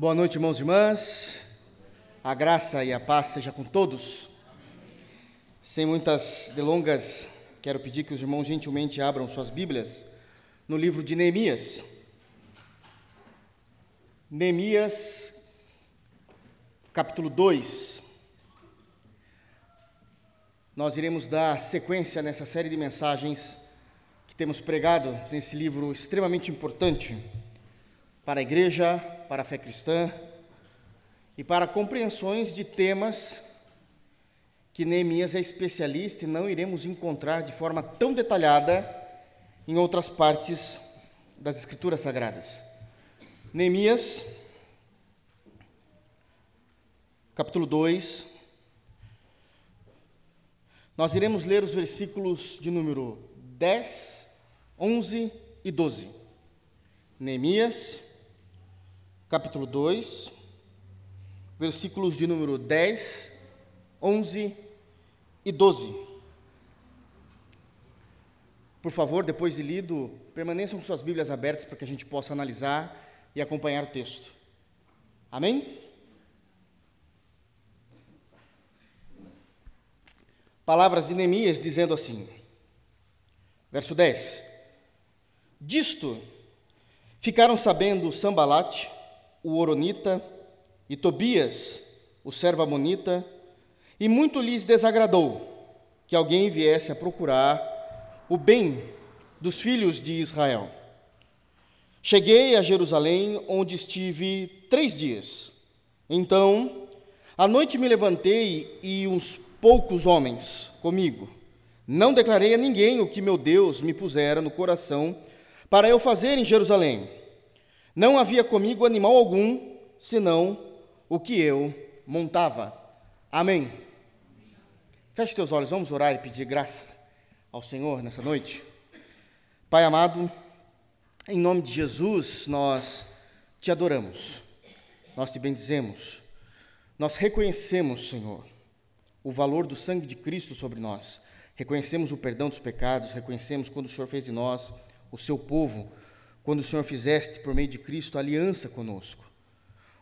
Boa noite, irmãos e irmãs. A graça e a paz seja com todos. Sem muitas delongas, quero pedir que os irmãos gentilmente abram suas Bíblias no livro de Neemias. Neemias, capítulo 2. Nós iremos dar sequência nessa série de mensagens que temos pregado nesse livro extremamente importante para a igreja, para a fé cristã e para compreensões de temas que Neemias é especialista e não iremos encontrar de forma tão detalhada em outras partes das Escrituras Sagradas. Neemias, capítulo 2, nós iremos ler os versículos de número 10, 11 e 12. Neemias, capítulo 2, versículos de número 10, 11 e 12. Por favor, depois de lido, permaneçam com suas Bíblias abertas para que a gente possa analisar e acompanhar o texto. Amém? Palavras de Neemias dizendo assim, verso 10: Disto ficaram sabendo Sambalate, o Oronita, e Tobias, o servo Amonita, e muito lhes desagradou que alguém viesse a procurar o bem dos filhos de Israel. Cheguei a Jerusalém, onde estive três dias. Então, à noite me levantei e uns poucos homens comigo. Não declarei a ninguém o que meu Deus me pusera no coração para eu fazer em Jerusalém não havia comigo animal algum, senão o que eu montava. Amém. Feche teus olhos, vamos orar e pedir graça ao Senhor nessa noite. Pai amado, em nome de Jesus, nós te adoramos, nós te bendizemos, nós reconhecemos, Senhor, o valor do sangue de Cristo sobre nós, reconhecemos o perdão dos pecados, reconhecemos quando o Senhor fez de nós o seu povo quando o Senhor fizeste por meio de Cristo aliança conosco.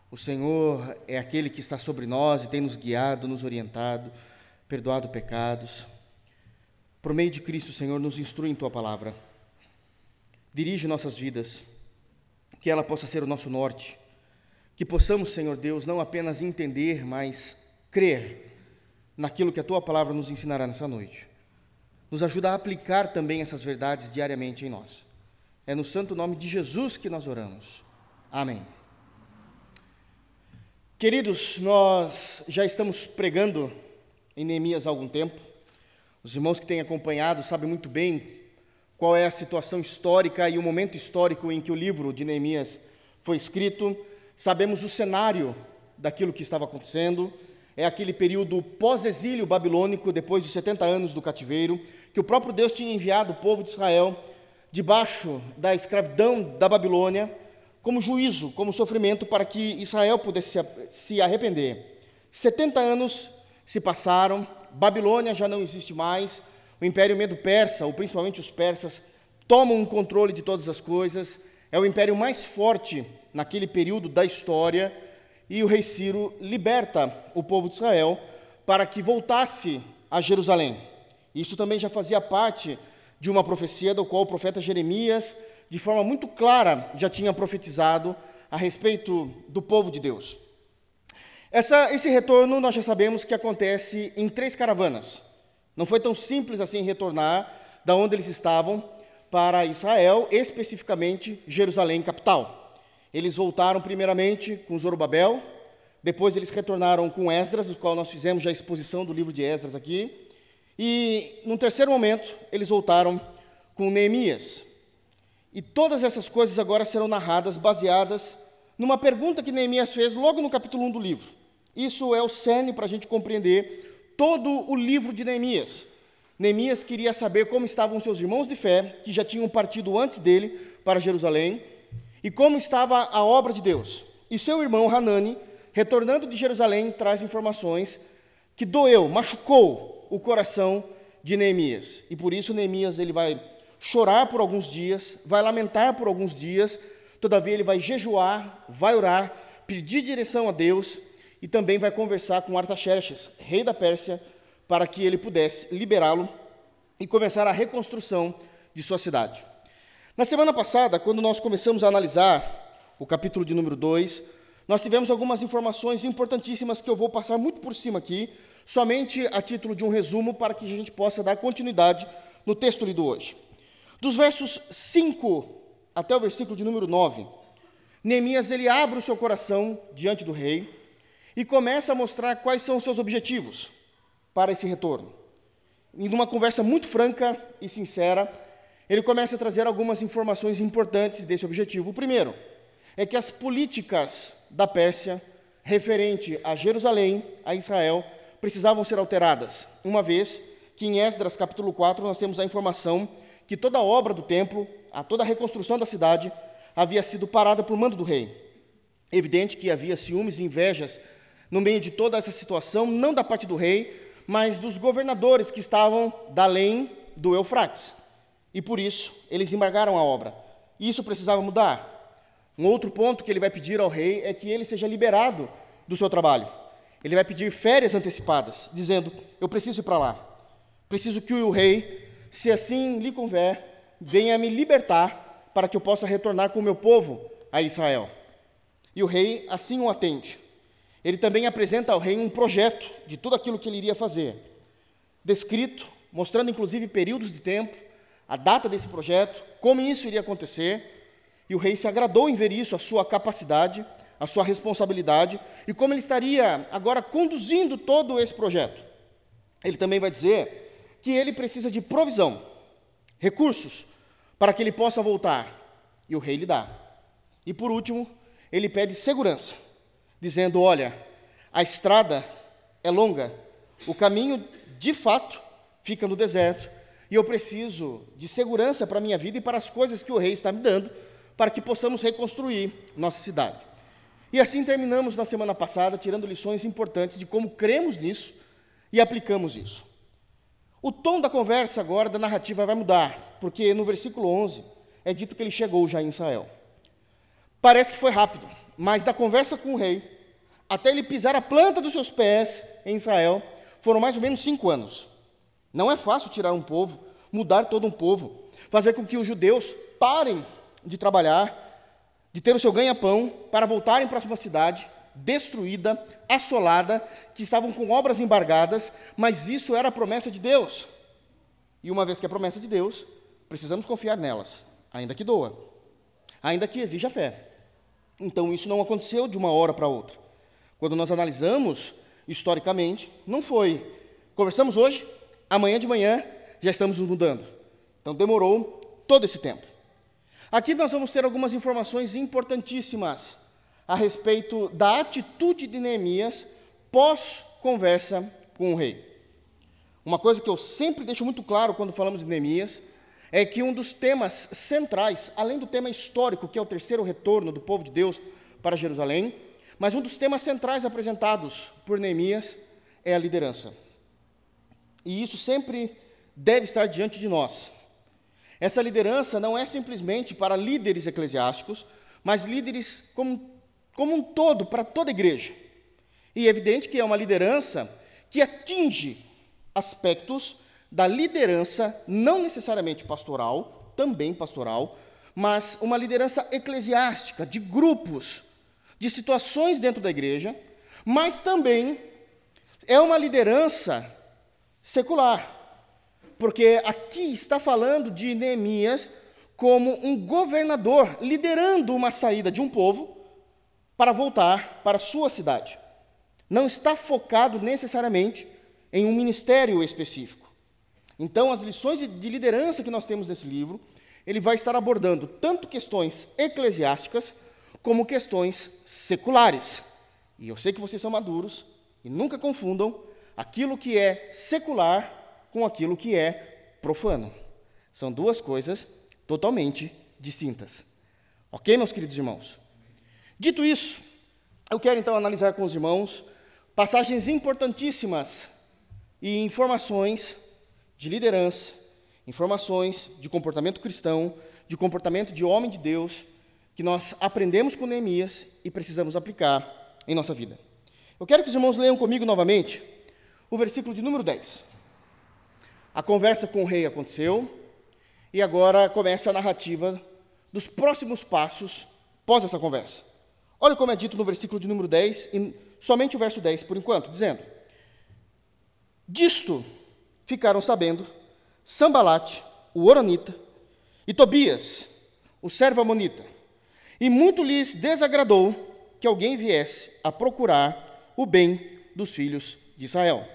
O Senhor é aquele que está sobre nós e tem nos guiado, nos orientado, perdoado pecados. Por meio de Cristo, Senhor, nos instrui em tua palavra. Dirige nossas vidas, que ela possa ser o nosso norte. Que possamos, Senhor Deus, não apenas entender, mas crer naquilo que a tua palavra nos ensinará nessa noite. Nos ajuda a aplicar também essas verdades diariamente em nós. É no santo nome de Jesus que nós oramos. Amém. Queridos, nós já estamos pregando em Neemias há algum tempo. Os irmãos que têm acompanhado sabem muito bem qual é a situação histórica e o momento histórico em que o livro de Neemias foi escrito. Sabemos o cenário daquilo que estava acontecendo. É aquele período pós-exílio babilônico, depois de 70 anos do cativeiro, que o próprio Deus tinha enviado o povo de Israel debaixo da escravidão da Babilônia, como juízo, como sofrimento para que Israel pudesse se arrepender. 70 anos se passaram, Babilônia já não existe mais, o Império Medo-Persa, ou principalmente os persas, tomam o controle de todas as coisas, é o império mais forte naquele período da história, e o rei Ciro liberta o povo de Israel para que voltasse a Jerusalém. Isso também já fazia parte de uma profecia do qual o profeta Jeremias, de forma muito clara, já tinha profetizado a respeito do povo de Deus. Essa, esse retorno nós já sabemos que acontece em três caravanas. Não foi tão simples assim retornar da onde eles estavam para Israel, especificamente Jerusalém capital. Eles voltaram primeiramente com Zorobabel, depois eles retornaram com Esdras, do qual nós fizemos já a exposição do livro de Esdras aqui, e, num terceiro momento, eles voltaram com Neemias. E todas essas coisas agora serão narradas baseadas numa pergunta que Neemias fez logo no capítulo 1 do livro. Isso é o cerne para a gente compreender todo o livro de Neemias. Neemias queria saber como estavam seus irmãos de fé, que já tinham partido antes dele para Jerusalém, e como estava a obra de Deus. E seu irmão Hanani, retornando de Jerusalém, traz informações que doeu, machucou o coração de Neemias. E por isso Neemias ele vai chorar por alguns dias, vai lamentar por alguns dias, todavia ele vai jejuar, vai orar, pedir direção a Deus e também vai conversar com Artaxerxes, rei da Pérsia, para que ele pudesse liberá-lo e começar a reconstrução de sua cidade. Na semana passada, quando nós começamos a analisar o capítulo de número 2, nós tivemos algumas informações importantíssimas que eu vou passar muito por cima aqui, somente a título de um resumo para que a gente possa dar continuidade no texto lido hoje. Dos versos 5 até o versículo de número 9, Neemias ele abre o seu coração diante do rei e começa a mostrar quais são os seus objetivos para esse retorno. Em uma conversa muito franca e sincera, ele começa a trazer algumas informações importantes desse objetivo. O primeiro é que as políticas da Pérsia referente a Jerusalém, a Israel, precisavam ser alteradas, uma vez que em Esdras capítulo 4 nós temos a informação que toda a obra do templo, a toda a reconstrução da cidade havia sido parada por mando do rei. Evidente que havia ciúmes e invejas no meio de toda essa situação, não da parte do rei, mas dos governadores que estavam da além do Eufrates. E por isso eles embargaram a obra. Isso precisava mudar. Um outro ponto que ele vai pedir ao rei é que ele seja liberado do seu trabalho. Ele vai pedir férias antecipadas, dizendo: Eu preciso ir para lá. Preciso que o rei, se assim lhe conver, venha me libertar para que eu possa retornar com o meu povo a Israel. E o rei assim o atende. Ele também apresenta ao rei um projeto de tudo aquilo que ele iria fazer, descrito, mostrando inclusive períodos de tempo, a data desse projeto, como isso iria acontecer, e o rei se agradou em ver isso, a sua capacidade, a sua responsabilidade, e como ele estaria agora conduzindo todo esse projeto. Ele também vai dizer que ele precisa de provisão, recursos, para que ele possa voltar, e o rei lhe dá. E por último, ele pede segurança dizendo: Olha, a estrada é longa, o caminho de fato fica no deserto, e eu preciso de segurança para a minha vida e para as coisas que o rei está me dando, para que possamos reconstruir nossa cidade. E assim terminamos na semana passada, tirando lições importantes de como cremos nisso e aplicamos isso. O tom da conversa agora, da narrativa, vai mudar, porque no versículo 11 é dito que ele chegou já em Israel. Parece que foi rápido, mas da conversa com o rei até ele pisar a planta dos seus pés em Israel, foram mais ou menos cinco anos. Não é fácil tirar um povo, mudar todo um povo, fazer com que os judeus parem de trabalhar, de ter o seu ganha-pão, para voltarem para uma cidade destruída, assolada, que estavam com obras embargadas, mas isso era a promessa de Deus. E uma vez que é promessa de Deus, precisamos confiar nelas, ainda que doa, ainda que exija fé. Então isso não aconteceu de uma hora para outra. Quando nós analisamos historicamente, não foi. Conversamos hoje, amanhã de manhã já estamos nos mudando. Então demorou todo esse tempo. Aqui nós vamos ter algumas informações importantíssimas a respeito da atitude de Neemias pós conversa com o rei. Uma coisa que eu sempre deixo muito claro quando falamos de Neemias é que um dos temas centrais, além do tema histórico, que é o terceiro retorno do povo de Deus para Jerusalém, mas um dos temas centrais apresentados por Neemias é a liderança. E isso sempre deve estar diante de nós. Essa liderança não é simplesmente para líderes eclesiásticos, mas líderes como, como um todo, para toda a igreja. E é evidente que é uma liderança que atinge aspectos da liderança, não necessariamente pastoral, também pastoral, mas uma liderança eclesiástica, de grupos, de situações dentro da igreja, mas também é uma liderança secular. Porque aqui está falando de Neemias como um governador liderando uma saída de um povo para voltar para sua cidade. Não está focado necessariamente em um ministério específico. Então, as lições de liderança que nós temos nesse livro, ele vai estar abordando tanto questões eclesiásticas como questões seculares. E eu sei que vocês são maduros e nunca confundam aquilo que é secular com aquilo que é profano. São duas coisas totalmente distintas. Ok, meus queridos irmãos? Dito isso, eu quero então analisar com os irmãos passagens importantíssimas e informações de liderança, informações de comportamento cristão, de comportamento de homem de Deus, que nós aprendemos com Neemias e precisamos aplicar em nossa vida. Eu quero que os irmãos leiam comigo novamente o versículo de número 10. A conversa com o rei aconteceu e agora começa a narrativa dos próximos passos pós essa conversa. Olha como é dito no versículo de número 10, e somente o verso 10 por enquanto, dizendo: Disto ficaram sabendo Sambalate, o Oronita, e Tobias, o servo amonita, e muito lhes desagradou que alguém viesse a procurar o bem dos filhos de Israel.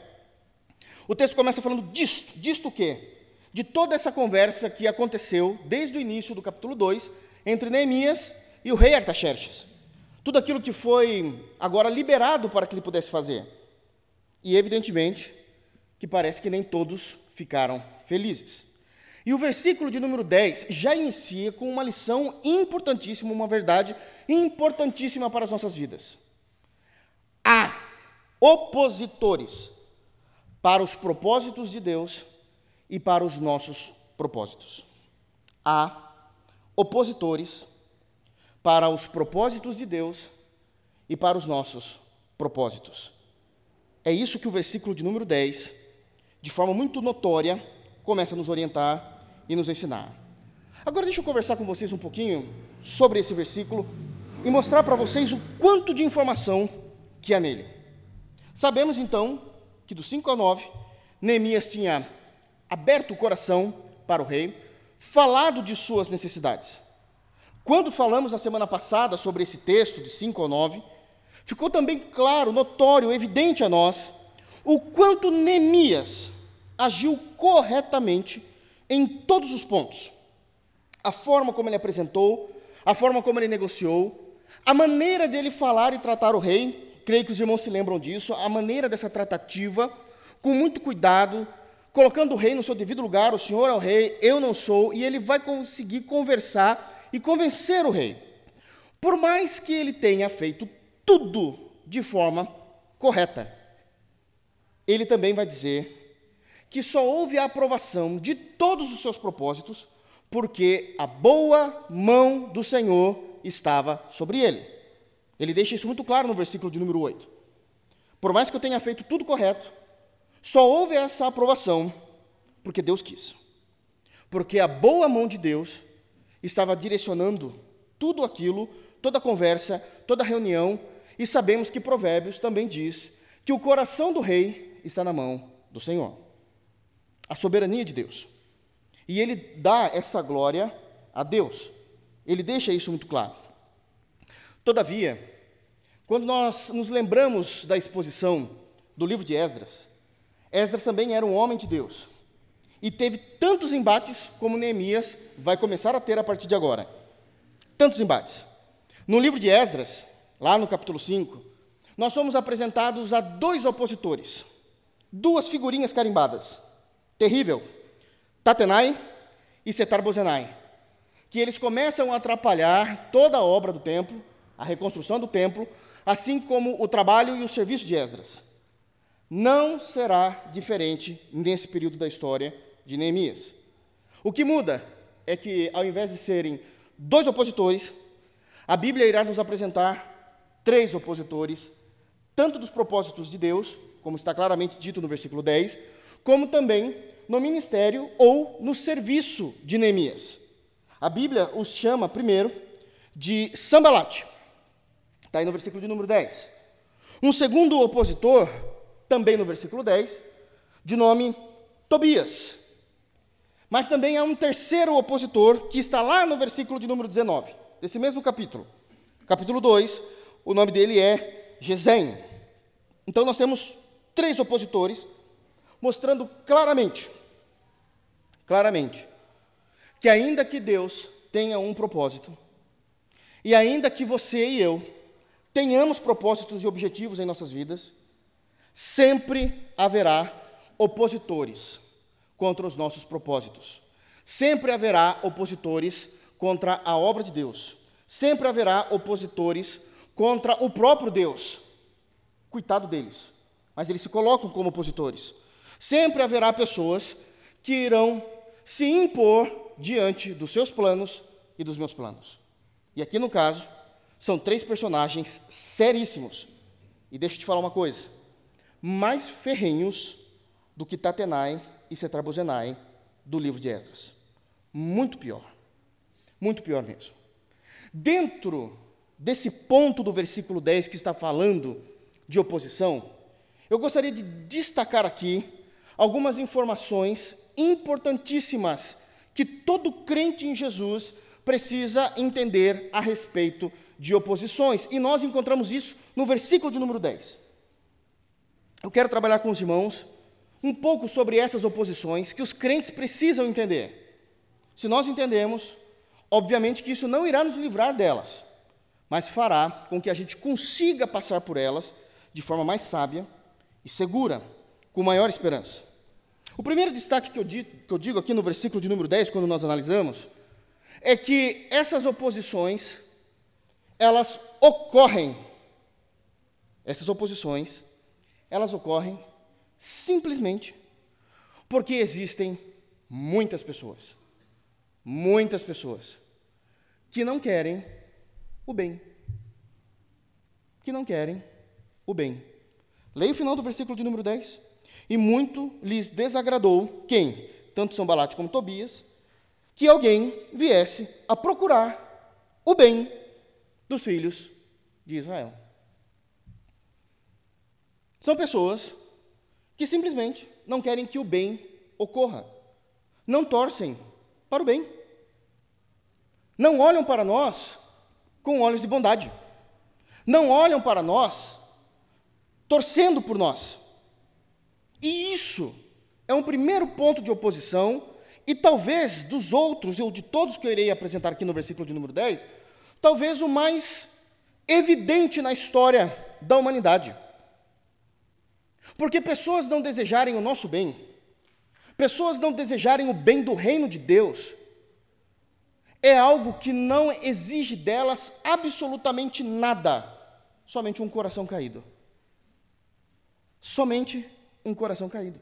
O texto começa falando disto, disto o quê? De toda essa conversa que aconteceu desde o início do capítulo 2 entre Neemias e o rei Artaxerxes. Tudo aquilo que foi agora liberado para que ele pudesse fazer. E evidentemente que parece que nem todos ficaram felizes. E o versículo de número 10 já inicia com uma lição importantíssima, uma verdade importantíssima para as nossas vidas. Há opositores para os propósitos de Deus e para os nossos propósitos. Há opositores para os propósitos de Deus e para os nossos propósitos. É isso que o versículo de número 10, de forma muito notória, começa a nos orientar e nos ensinar. Agora deixa eu conversar com vocês um pouquinho sobre esse versículo e mostrar para vocês o quanto de informação que há nele. Sabemos então que do 5 ao 9, Neemias tinha aberto o coração para o rei, falado de suas necessidades. Quando falamos na semana passada sobre esse texto, de 5 ao 9, ficou também claro, notório, evidente a nós, o quanto Neemias agiu corretamente em todos os pontos. A forma como ele apresentou, a forma como ele negociou, a maneira dele falar e tratar o rei, creio que os irmãos se lembram disso, a maneira dessa tratativa, com muito cuidado, colocando o rei no seu devido lugar, o senhor é o rei, eu não sou, e ele vai conseguir conversar e convencer o rei. Por mais que ele tenha feito tudo de forma correta, ele também vai dizer que só houve a aprovação de todos os seus propósitos porque a boa mão do Senhor estava sobre ele. Ele deixa isso muito claro no versículo de número 8. Por mais que eu tenha feito tudo correto, só houve essa aprovação porque Deus quis. Porque a boa mão de Deus estava direcionando tudo aquilo, toda a conversa, toda a reunião, e sabemos que Provérbios também diz que o coração do rei está na mão do Senhor a soberania de Deus. E ele dá essa glória a Deus. Ele deixa isso muito claro. Todavia, quando nós nos lembramos da exposição do livro de Esdras, Esdras também era um homem de Deus. E teve tantos embates como Neemias vai começar a ter a partir de agora. Tantos embates. No livro de Esdras, lá no capítulo 5, nós somos apresentados a dois opositores, duas figurinhas carimbadas terrível, Tatenai e Setar-Bozenai, que eles começam a atrapalhar toda a obra do templo, a reconstrução do templo, assim como o trabalho e o serviço de Esdras. Não será diferente nesse período da história de Neemias. O que muda é que, ao invés de serem dois opositores, a Bíblia irá nos apresentar três opositores, tanto dos propósitos de Deus, como está claramente dito no versículo 10, como também no ministério ou no serviço de Neemias. A Bíblia os chama, primeiro, de Sambalate. Está aí no versículo de número 10. Um segundo opositor, também no versículo 10, de nome Tobias. Mas também há um terceiro opositor, que está lá no versículo de número 19, desse mesmo capítulo. Capítulo 2, o nome dele é Gesem. Então nós temos três opositores mostrando claramente, claramente, que ainda que Deus tenha um propósito, e ainda que você e eu tenhamos propósitos e objetivos em nossas vidas, sempre haverá opositores contra os nossos propósitos. Sempre haverá opositores contra a obra de Deus. Sempre haverá opositores contra o próprio Deus. Coitado deles. Mas eles se colocam como opositores. Sempre haverá pessoas que irão se impor diante dos seus planos e dos meus planos. E aqui no caso, são três personagens seríssimos. E deixa eu te falar uma coisa: mais ferrenhos do que Tatenai e Setrabozenai do livro de Esdras. Muito pior. Muito pior mesmo. Dentro desse ponto do versículo 10 que está falando de oposição, eu gostaria de destacar aqui algumas informações importantíssimas que todo crente em Jesus precisa entender a respeito de oposições. E nós encontramos isso no versículo de número 10. Eu quero trabalhar com os irmãos um pouco sobre essas oposições que os crentes precisam entender. Se nós entendemos, obviamente que isso não irá nos livrar delas, mas fará com que a gente consiga passar por elas de forma mais sábia e segura, com maior esperança. O primeiro destaque que eu, digo, que eu digo aqui no versículo de número 10, quando nós analisamos, é que essas oposições, elas ocorrem, essas oposições, elas ocorrem simplesmente porque existem muitas pessoas, muitas pessoas, que não querem o bem. Que não querem o bem. Leia o final do versículo de número 10. E muito lhes desagradou quem? Tanto São Balate como Tobias, que alguém viesse a procurar o bem dos filhos de Israel. São pessoas que simplesmente não querem que o bem ocorra, não torcem para o bem, não olham para nós com olhos de bondade, não olham para nós torcendo por nós. E isso é um primeiro ponto de oposição, e talvez dos outros, ou de todos que eu irei apresentar aqui no versículo de número 10, talvez o mais evidente na história da humanidade. Porque pessoas não desejarem o nosso bem, pessoas não desejarem o bem do reino de Deus, é algo que não exige delas absolutamente nada, somente um coração caído. Somente um coração caído.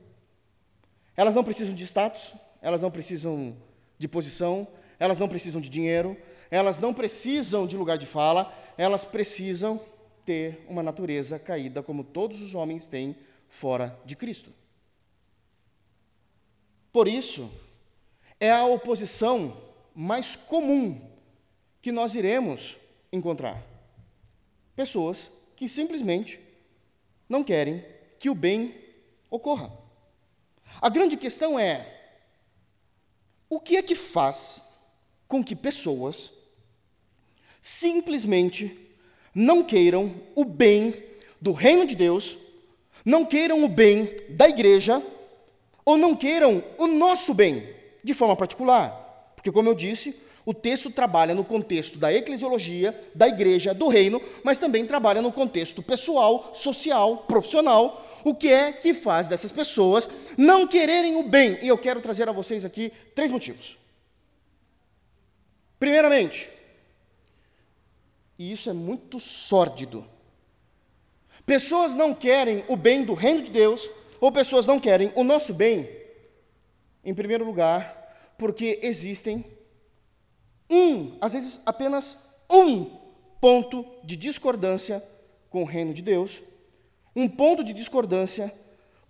Elas não precisam de status, elas não precisam de posição, elas não precisam de dinheiro, elas não precisam de lugar de fala, elas precisam ter uma natureza caída como todos os homens têm fora de Cristo. Por isso, é a oposição mais comum que nós iremos encontrar. Pessoas que simplesmente não querem que o bem ocorra. A grande questão é: o que é que faz com que pessoas simplesmente não queiram o bem do reino de Deus não queiram o bem da igreja ou não queiram o nosso bem de forma particular. Porque, como eu disse, o texto trabalha no contexto da eclesiologia, da igreja, do reino, mas também trabalha no contexto pessoal, social, profissional. O que é que faz dessas pessoas não quererem o bem? E eu quero trazer a vocês aqui três motivos. Primeiramente, e isso é muito sórdido, Pessoas não querem o bem do reino de Deus, ou pessoas não querem o nosso bem, em primeiro lugar, porque existem um, às vezes apenas um ponto de discordância com o reino de Deus, um ponto de discordância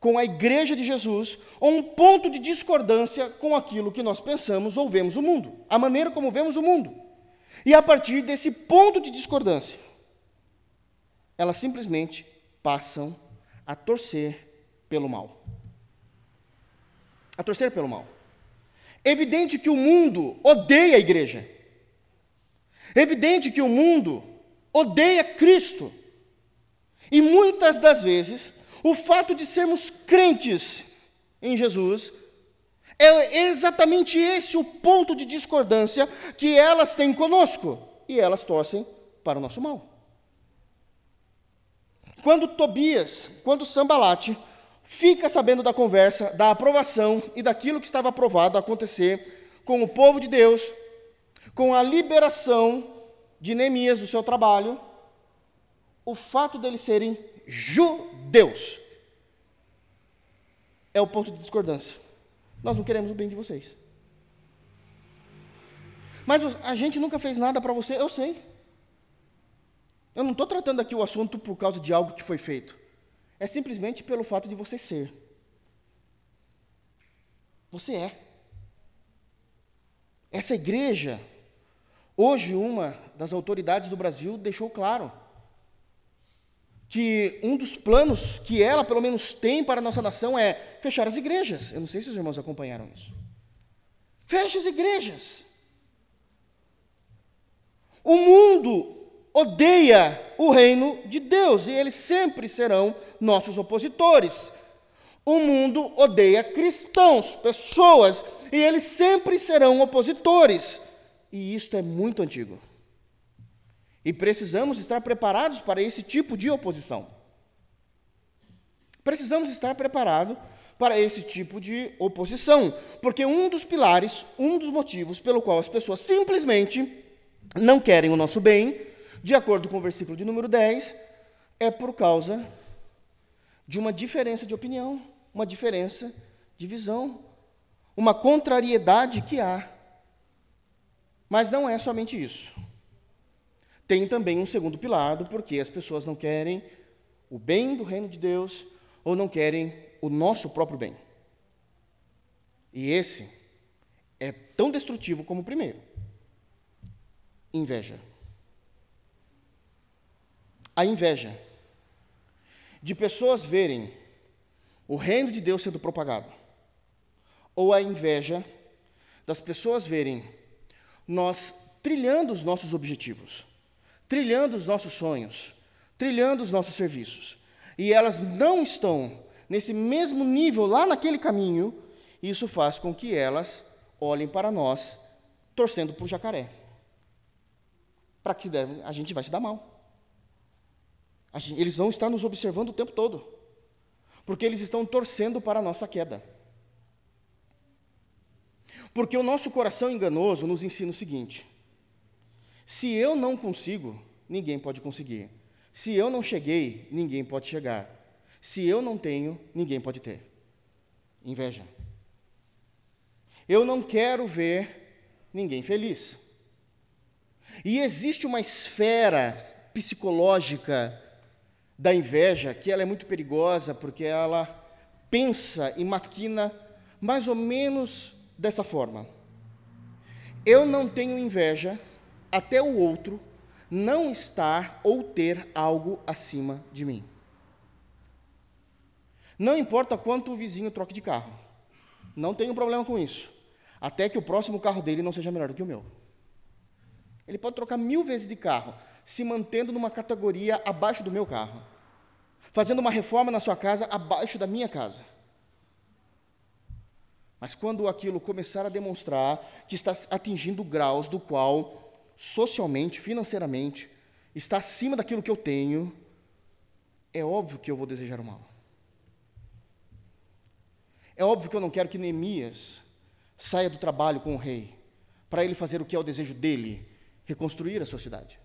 com a igreja de Jesus, ou um ponto de discordância com aquilo que nós pensamos ou vemos o mundo, a maneira como vemos o mundo. E a partir desse ponto de discordância, elas simplesmente passam a torcer pelo mal. A torcer pelo mal. Evidente que o mundo odeia a igreja. Evidente que o mundo odeia Cristo. E muitas das vezes, o fato de sermos crentes em Jesus é exatamente esse o ponto de discordância que elas têm conosco. E elas torcem para o nosso mal. Quando Tobias, quando Sambalate fica sabendo da conversa, da aprovação e daquilo que estava aprovado acontecer com o povo de Deus, com a liberação de Neemias do seu trabalho, o fato deles serem judeus é o ponto de discordância. Nós não queremos o bem de vocês. Mas a gente nunca fez nada para você, eu sei. Eu não estou tratando aqui o assunto por causa de algo que foi feito. É simplesmente pelo fato de você ser. Você é. Essa igreja, hoje uma das autoridades do Brasil deixou claro que um dos planos que ela, pelo menos, tem para a nossa nação é fechar as igrejas. Eu não sei se os irmãos acompanharam isso. Feche as igrejas. O mundo odeia o reino de Deus e eles sempre serão nossos opositores. O mundo odeia cristãos, pessoas, e eles sempre serão opositores. E isto é muito antigo. E precisamos estar preparados para esse tipo de oposição. Precisamos estar preparados para esse tipo de oposição, porque um dos pilares, um dos motivos pelo qual as pessoas simplesmente não querem o nosso bem, de acordo com o versículo de número 10, é por causa de uma diferença de opinião, uma diferença de visão, uma contrariedade que há. Mas não é somente isso. Tem também um segundo pilar do porquê as pessoas não querem o bem do reino de Deus ou não querem o nosso próprio bem. E esse é tão destrutivo como o primeiro inveja. A inveja de pessoas verem o reino de Deus sendo propagado, ou a inveja das pessoas verem nós trilhando os nossos objetivos, trilhando os nossos sonhos, trilhando os nossos serviços, e elas não estão nesse mesmo nível lá naquele caminho, isso faz com que elas olhem para nós torcendo por jacaré para que a gente vai se dar mal. Gente, eles vão estar nos observando o tempo todo, porque eles estão torcendo para a nossa queda. Porque o nosso coração enganoso nos ensina o seguinte: se eu não consigo, ninguém pode conseguir. Se eu não cheguei, ninguém pode chegar. Se eu não tenho, ninguém pode ter. Inveja. Eu não quero ver ninguém feliz. E existe uma esfera psicológica da inveja que ela é muito perigosa porque ela pensa e maquina mais ou menos dessa forma. Eu não tenho inveja até o outro não estar ou ter algo acima de mim. Não importa quanto o vizinho troque de carro. Não tenho problema com isso. Até que o próximo carro dele não seja melhor do que o meu. Ele pode trocar mil vezes de carro, se mantendo numa categoria abaixo do meu carro, fazendo uma reforma na sua casa abaixo da minha casa. Mas quando aquilo começar a demonstrar que está atingindo graus do qual, socialmente, financeiramente, está acima daquilo que eu tenho, é óbvio que eu vou desejar o mal. É óbvio que eu não quero que Neemias saia do trabalho com o rei, para ele fazer o que é o desejo dele, reconstruir a sua cidade.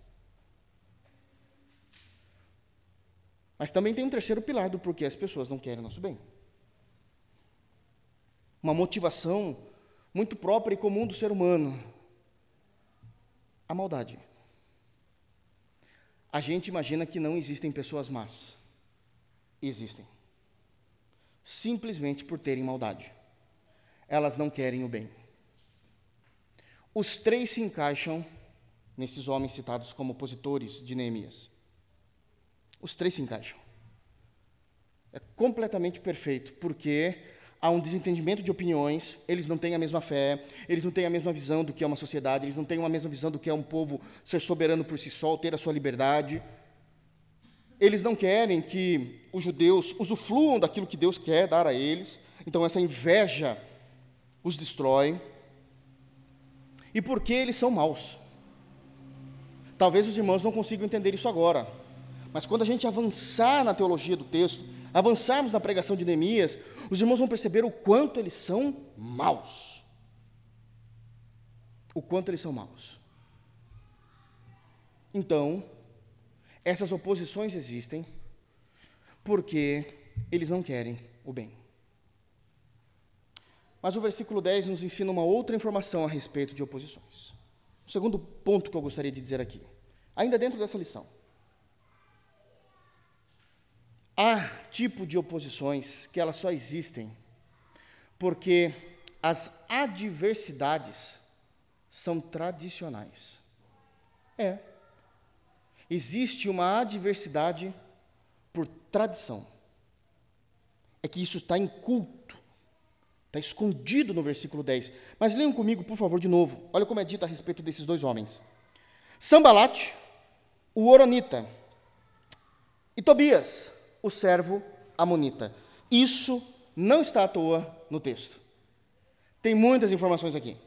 Mas também tem um terceiro pilar do porquê as pessoas não querem nosso bem. Uma motivação muito própria e comum do ser humano: a maldade. A gente imagina que não existem pessoas más. Existem. Simplesmente por terem maldade. Elas não querem o bem. Os três se encaixam nesses homens citados como opositores de Neemias. Os três se encaixam. É completamente perfeito, porque há um desentendimento de opiniões, eles não têm a mesma fé, eles não têm a mesma visão do que é uma sociedade, eles não têm a mesma visão do que é um povo ser soberano por si só, ter a sua liberdade. Eles não querem que os judeus usufruam daquilo que Deus quer dar a eles, então essa inveja os destrói. E porque eles são maus. Talvez os irmãos não consigam entender isso agora, mas quando a gente avançar na teologia do texto, avançarmos na pregação de Neemias, os irmãos vão perceber o quanto eles são maus. O quanto eles são maus. Então, essas oposições existem porque eles não querem o bem. Mas o versículo 10 nos ensina uma outra informação a respeito de oposições. O segundo ponto que eu gostaria de dizer aqui, ainda dentro dessa lição. Há tipo de oposições que elas só existem porque as adversidades são tradicionais. É. Existe uma adversidade por tradição. É que isso está em culto, está escondido no versículo 10. Mas leiam comigo, por favor, de novo. Olha como é dito a respeito desses dois homens: Sambalate, o Oronita, e Tobias, o servo Amonita. Isso não está à toa no texto. Tem muitas informações aqui.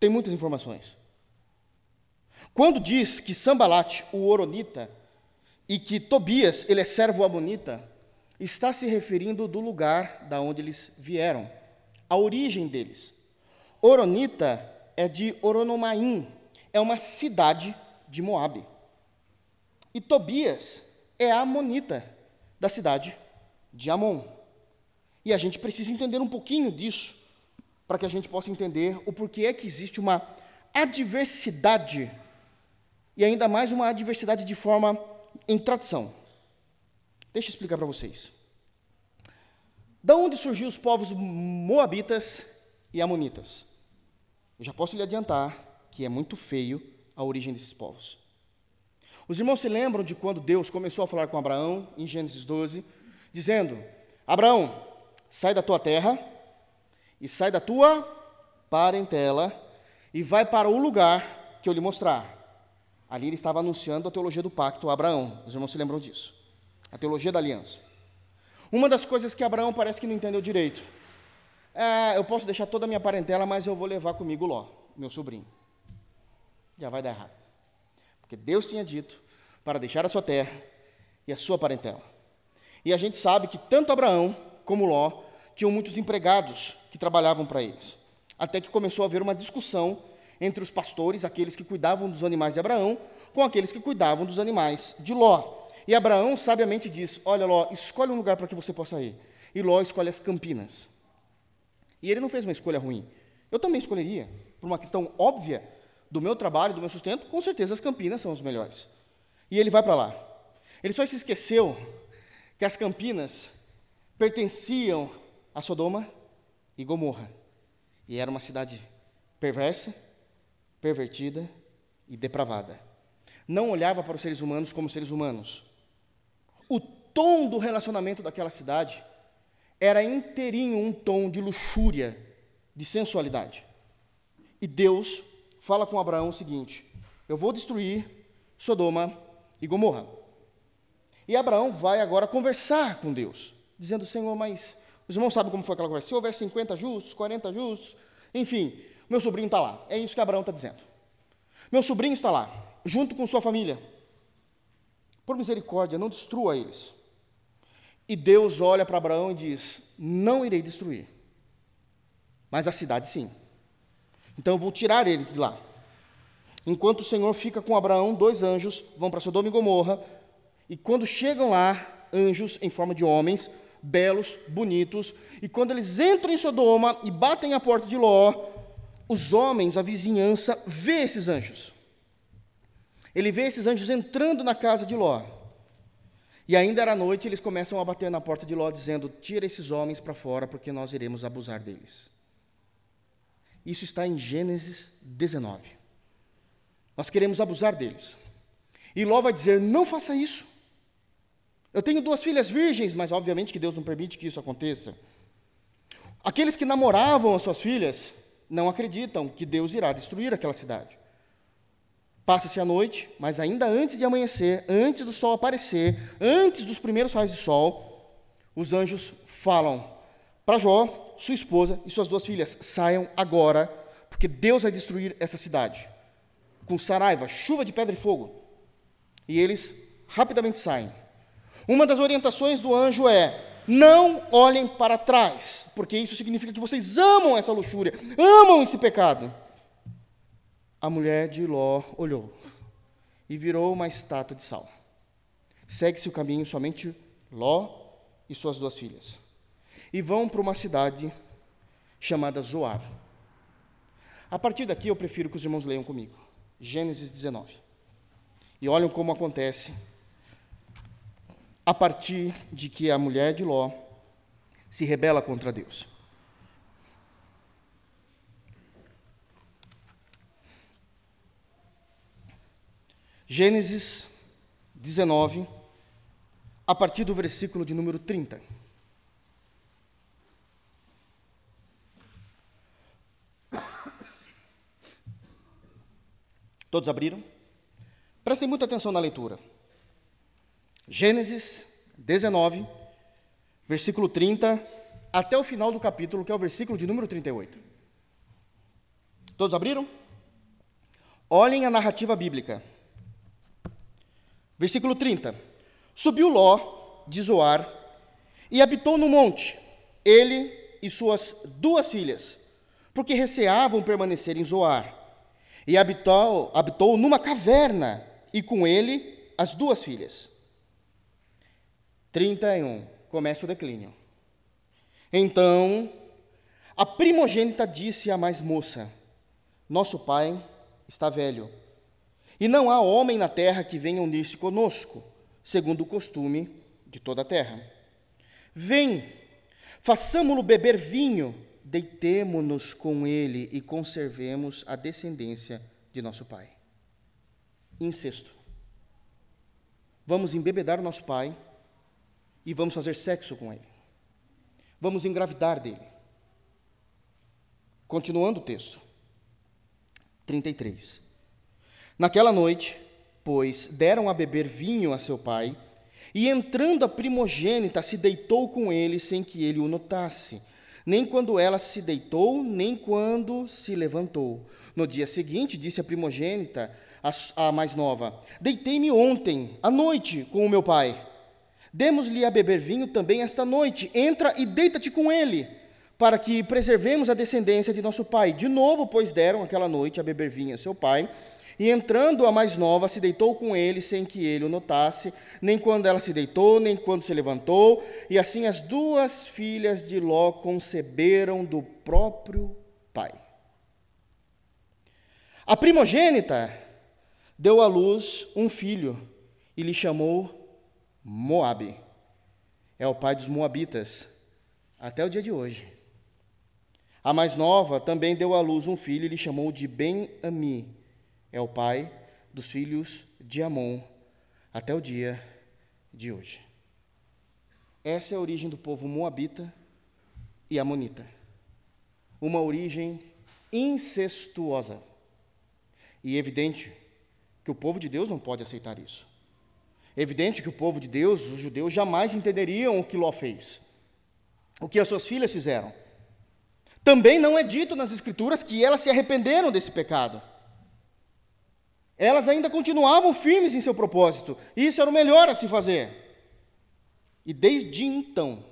Tem muitas informações. Quando diz que Sambalate, o Oronita, e que Tobias, ele é servo amonita, está se referindo do lugar da onde eles vieram, a origem deles. Oronita é de Oronomaim, é uma cidade de Moabe. E Tobias é amonita da cidade de Amon. E a gente precisa entender um pouquinho disso para que a gente possa entender o porquê é que existe uma adversidade e ainda mais uma adversidade de forma em tradição. Deixa eu explicar para vocês. Da onde surgiu os povos moabitas e amonitas? Eu já posso lhe adiantar que é muito feio a origem desses povos. Os irmãos se lembram de quando Deus começou a falar com Abraão, em Gênesis 12, dizendo: Abraão, sai da tua terra e sai da tua parentela e vai para o lugar que eu lhe mostrar. Ali ele estava anunciando a teologia do pacto a Abraão. Os irmãos se lembram disso. A teologia da aliança. Uma das coisas que Abraão parece que não entendeu direito. É, eu posso deixar toda a minha parentela, mas eu vou levar comigo Ló, meu sobrinho. Já vai dar errado. Porque Deus tinha dito para deixar a sua terra e a sua parentela. E a gente sabe que tanto Abraão como Ló tinham muitos empregados que trabalhavam para eles. Até que começou a haver uma discussão entre os pastores, aqueles que cuidavam dos animais de Abraão, com aqueles que cuidavam dos animais de Ló. E Abraão sabiamente diz: Olha, Ló, escolhe um lugar para que você possa ir. E Ló escolhe as campinas. E ele não fez uma escolha ruim. Eu também escolheria, por uma questão óbvia do meu trabalho, do meu sustento, com certeza as campinas são os melhores. E ele vai para lá. Ele só se esqueceu que as campinas pertenciam a Sodoma e Gomorra. E era uma cidade perversa, pervertida e depravada. Não olhava para os seres humanos como seres humanos. O tom do relacionamento daquela cidade era inteirinho um tom de luxúria, de sensualidade. E Deus fala com Abraão o seguinte: Eu vou destruir Sodoma e Gomorra. E Abraão vai agora conversar com Deus, dizendo: Senhor, mas os irmãos sabem como foi aquela conversa? Se houver 50 justos, 40 justos, enfim, meu sobrinho está lá. É isso que Abraão está dizendo. Meu sobrinho está lá, junto com sua família. Por misericórdia, não destrua eles. E Deus olha para Abraão e diz: Não irei destruir, mas a cidade sim. Então eu vou tirar eles de lá. Enquanto o Senhor fica com Abraão, dois anjos vão para Sodoma e Gomorra. E quando chegam lá, anjos em forma de homens, belos, bonitos, e quando eles entram em Sodoma e batem a porta de Ló, os homens, a vizinhança, vê esses anjos. Ele vê esses anjos entrando na casa de Ló. E ainda era noite, eles começam a bater na porta de Ló, dizendo: Tira esses homens para fora, porque nós iremos abusar deles. Isso está em Gênesis 19. Nós queremos abusar deles. E Ló vai dizer: Não faça isso. Eu tenho duas filhas virgens, mas obviamente que Deus não permite que isso aconteça. Aqueles que namoravam as suas filhas não acreditam que Deus irá destruir aquela cidade. Passa-se a noite, mas ainda antes de amanhecer, antes do sol aparecer, antes dos primeiros raios de sol, os anjos falam para Jó, sua esposa e suas duas filhas: saiam agora, porque Deus vai destruir essa cidade. Com saraiva, chuva de pedra e fogo. E eles rapidamente saem. Uma das orientações do anjo é: não olhem para trás, porque isso significa que vocês amam essa luxúria, amam esse pecado. A mulher de Ló olhou e virou uma estátua de sal. Segue-se o caminho somente Ló e suas duas filhas. E vão para uma cidade chamada Zoar. A partir daqui eu prefiro que os irmãos leiam comigo. Gênesis 19. E olhem como acontece a partir de que a mulher de Ló se rebela contra Deus. Gênesis 19, a partir do versículo de número 30. Todos abriram? Prestem muita atenção na leitura. Gênesis 19, versículo 30, até o final do capítulo, que é o versículo de número 38. Todos abriram? Olhem a narrativa bíblica. Versículo 30. Subiu Ló de Zoar e habitou no monte, ele e suas duas filhas, porque receavam permanecer em Zoar. E habitou, habitou numa caverna, e com ele as duas filhas. 31. Começa o declínio. Então, a primogênita disse à mais moça: Nosso pai está velho e não há homem na terra que venha unir-se conosco, segundo o costume de toda a terra. Vem, façamo-lo beber vinho, deitemo-nos com ele e conservemos a descendência de nosso pai. Incesto. Vamos embebedar o nosso pai e vamos fazer sexo com ele. Vamos engravidar dele. Continuando o texto. 33. Naquela noite, pois, deram a beber vinho a seu pai, e entrando a primogênita se deitou com ele sem que ele o notasse, nem quando ela se deitou, nem quando se levantou. No dia seguinte, disse a primogênita, a, a mais nova: Deitei-me ontem, à noite, com o meu pai. Demos-lhe a beber vinho também esta noite. Entra e deita-te com ele, para que preservemos a descendência de nosso pai. De novo, pois, deram aquela noite a beber vinho a seu pai. E entrando a mais nova, se deitou com ele, sem que ele o notasse, nem quando ela se deitou, nem quando se levantou. E assim as duas filhas de Ló conceberam do próprio pai. A primogênita deu à luz um filho e lhe chamou Moabe. É o pai dos moabitas, até o dia de hoje. A mais nova também deu à luz um filho e lhe chamou de Ben-Ami é o pai dos filhos de Amon até o dia de hoje. Essa é a origem do povo moabita e amonita. Uma origem incestuosa. E é evidente que o povo de Deus não pode aceitar isso. É evidente que o povo de Deus, os judeus, jamais entenderiam o que Ló fez, o que as suas filhas fizeram. Também não é dito nas Escrituras que elas se arrependeram desse pecado. Elas ainda continuavam firmes em seu propósito. Isso era o melhor a se fazer. E desde então,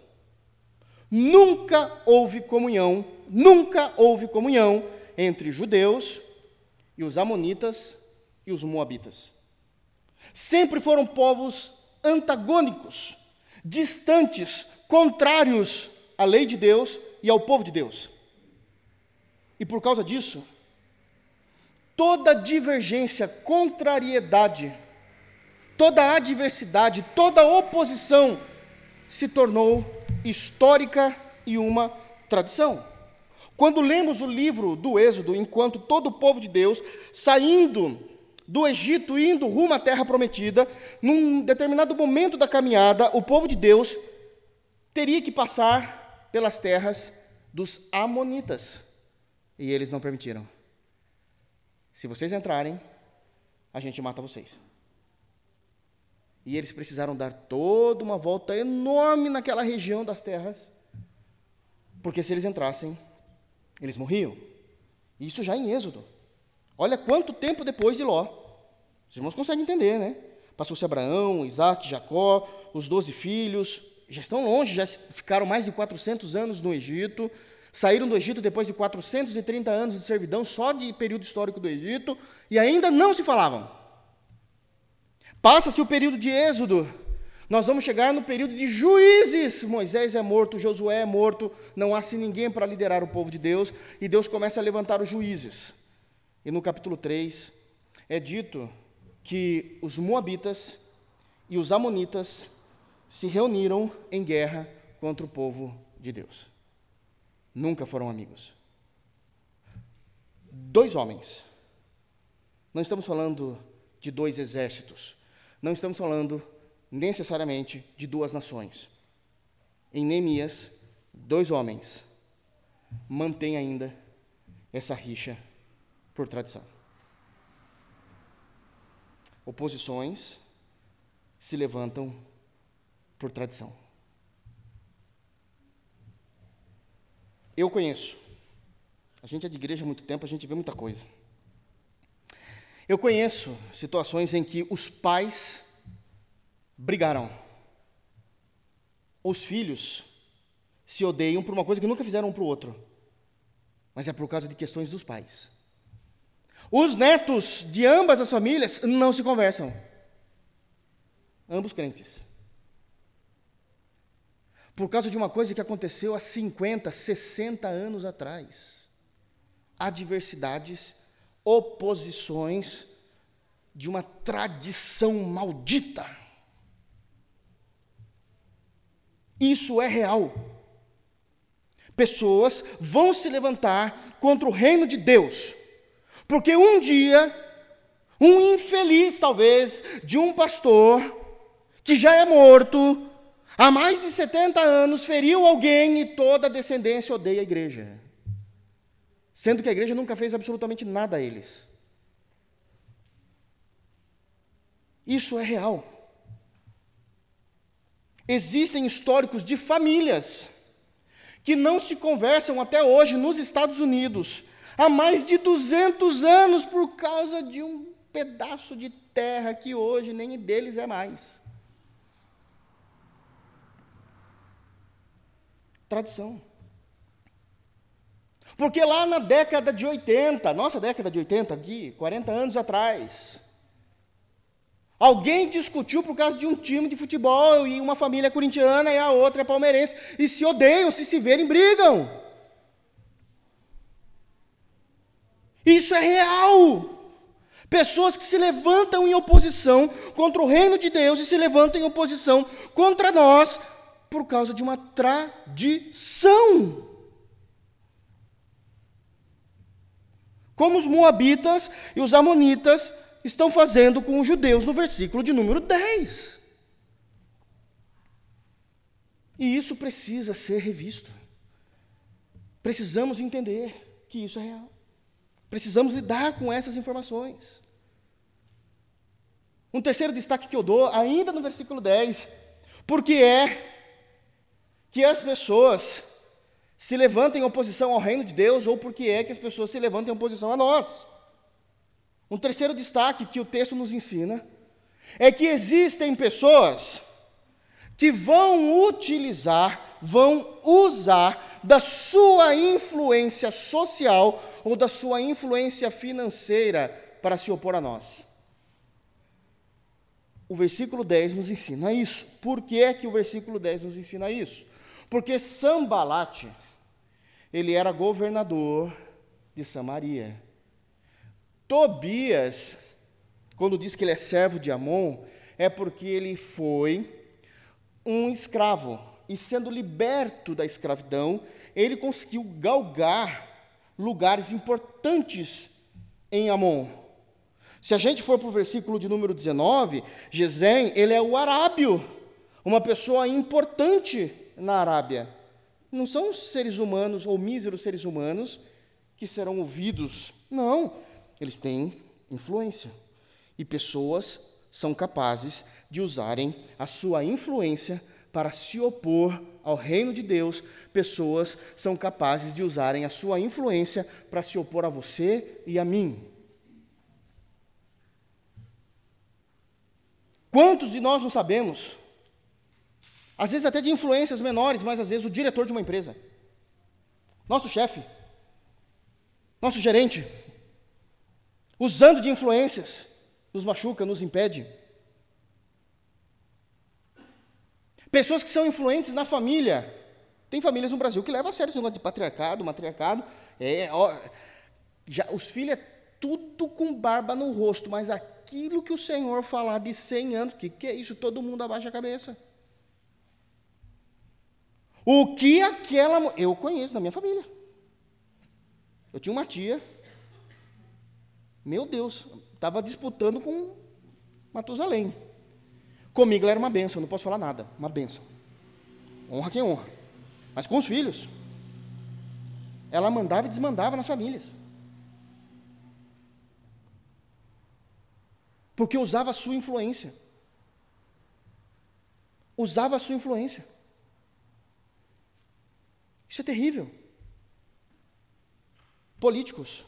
nunca houve comunhão, nunca houve comunhão entre judeus e os amonitas e os moabitas. Sempre foram povos antagônicos, distantes, contrários à lei de Deus e ao povo de Deus. E por causa disso, toda divergência, contrariedade, toda adversidade, toda oposição se tornou histórica e uma tradição. Quando lemos o livro do Êxodo, enquanto todo o povo de Deus saindo do Egito, indo rumo à terra prometida, num determinado momento da caminhada, o povo de Deus teria que passar pelas terras dos Amonitas. E eles não permitiram. Se vocês entrarem, a gente mata vocês. E eles precisaram dar toda uma volta enorme naquela região das terras, porque se eles entrassem, eles morriam. Isso já em Êxodo. Olha quanto tempo depois de Ló. Os irmãos conseguem entender, né? Passou-se Abraão, Isaac, Jacó, os doze filhos, já estão longe, já ficaram mais de 400 anos no Egito, Saíram do Egito depois de 430 anos de servidão, só de período histórico do Egito, e ainda não se falavam. Passa-se o período de Êxodo, Nós vamos chegar no período de juízes. Moisés é morto, Josué é morto, não há se ninguém para liderar o povo de Deus, e Deus começa a levantar os juízes. E no capítulo 3 é dito que os moabitas e os amonitas se reuniram em guerra contra o povo de Deus. Nunca foram amigos. Dois homens. Não estamos falando de dois exércitos. Não estamos falando necessariamente de duas nações. Em Neemias, dois homens mantêm ainda essa rixa por tradição. Oposições se levantam por tradição. Eu conheço. A gente é de igreja há muito tempo, a gente vê muita coisa. Eu conheço situações em que os pais brigaram. Os filhos se odeiam por uma coisa que nunca fizeram um para o outro, mas é por causa de questões dos pais. Os netos de ambas as famílias não se conversam, ambos crentes. Por causa de uma coisa que aconteceu há 50, 60 anos atrás. Adversidades, oposições de uma tradição maldita. Isso é real. Pessoas vão se levantar contra o reino de Deus, porque um dia, um infeliz talvez, de um pastor, que já é morto, há mais de 70 anos, feriu alguém e toda a descendência odeia a igreja. Sendo que a igreja nunca fez absolutamente nada a eles. Isso é real. Existem históricos de famílias que não se conversam até hoje nos Estados Unidos, há mais de 200 anos, por causa de um pedaço de terra que hoje nem deles é mais. Tradição. Porque lá na década de 80, nossa década de 80 aqui, 40 anos atrás, Alguém discutiu por causa de um time de futebol e uma família corintiana e a outra é palmeirense e se odeiam, se se verem, brigam. Isso é real. Pessoas que se levantam em oposição contra o reino de Deus e se levantam em oposição contra nós por causa de uma tradição. Como os moabitas e os amonitas estão fazendo com os judeus no versículo de número 10. E isso precisa ser revisto. Precisamos entender que isso é real. Precisamos lidar com essas informações. Um terceiro destaque que eu dou, ainda no versículo 10, porque é que as pessoas se levantam em oposição ao reino de Deus, ou porque é que as pessoas se levantam em oposição a nós. Um terceiro destaque que o texto nos ensina é que existem pessoas que vão utilizar, vão usar da sua influência social ou da sua influência financeira para se opor a nós. O versículo 10 nos ensina isso. Por que é que o versículo 10 nos ensina isso? Porque Sambalate, ele era governador de Samaria. Tobias, quando diz que ele é servo de Amon, é porque ele foi um escravo. E sendo liberto da escravidão, ele conseguiu galgar lugares importantes em Amon. Se a gente for para o versículo de número 19, Gesem, ele é o arábio, uma pessoa importante na Arábia. Não são seres humanos ou míseros seres humanos que serão ouvidos. Não, eles têm influência. E pessoas são capazes de usarem a sua influência para se opor ao reino de Deus. Pessoas são capazes de usarem a sua influência para se opor a você e a mim. Quantos de nós não sabemos? Às vezes até de influências menores, mas às vezes o diretor de uma empresa, nosso chefe, nosso gerente, usando de influências, nos machuca, nos impede. Pessoas que são influentes na família. Tem famílias no Brasil que levam a sério esse negócio de patriarcado, matriarcado. É, ó, já, os filhos é tudo com barba no rosto, mas aquilo que o Senhor falar de 100 anos, que, que é isso? Todo mundo abaixa a cabeça. O que aquela. Eu conheço na minha família. Eu tinha uma tia. Meu Deus, estava disputando com Matusalém. Comigo ela era uma benção, não posso falar nada. Uma benção. Honra quem honra. Mas com os filhos, ela mandava e desmandava nas famílias. Porque usava a sua influência. Usava a sua influência. Isso é terrível. Políticos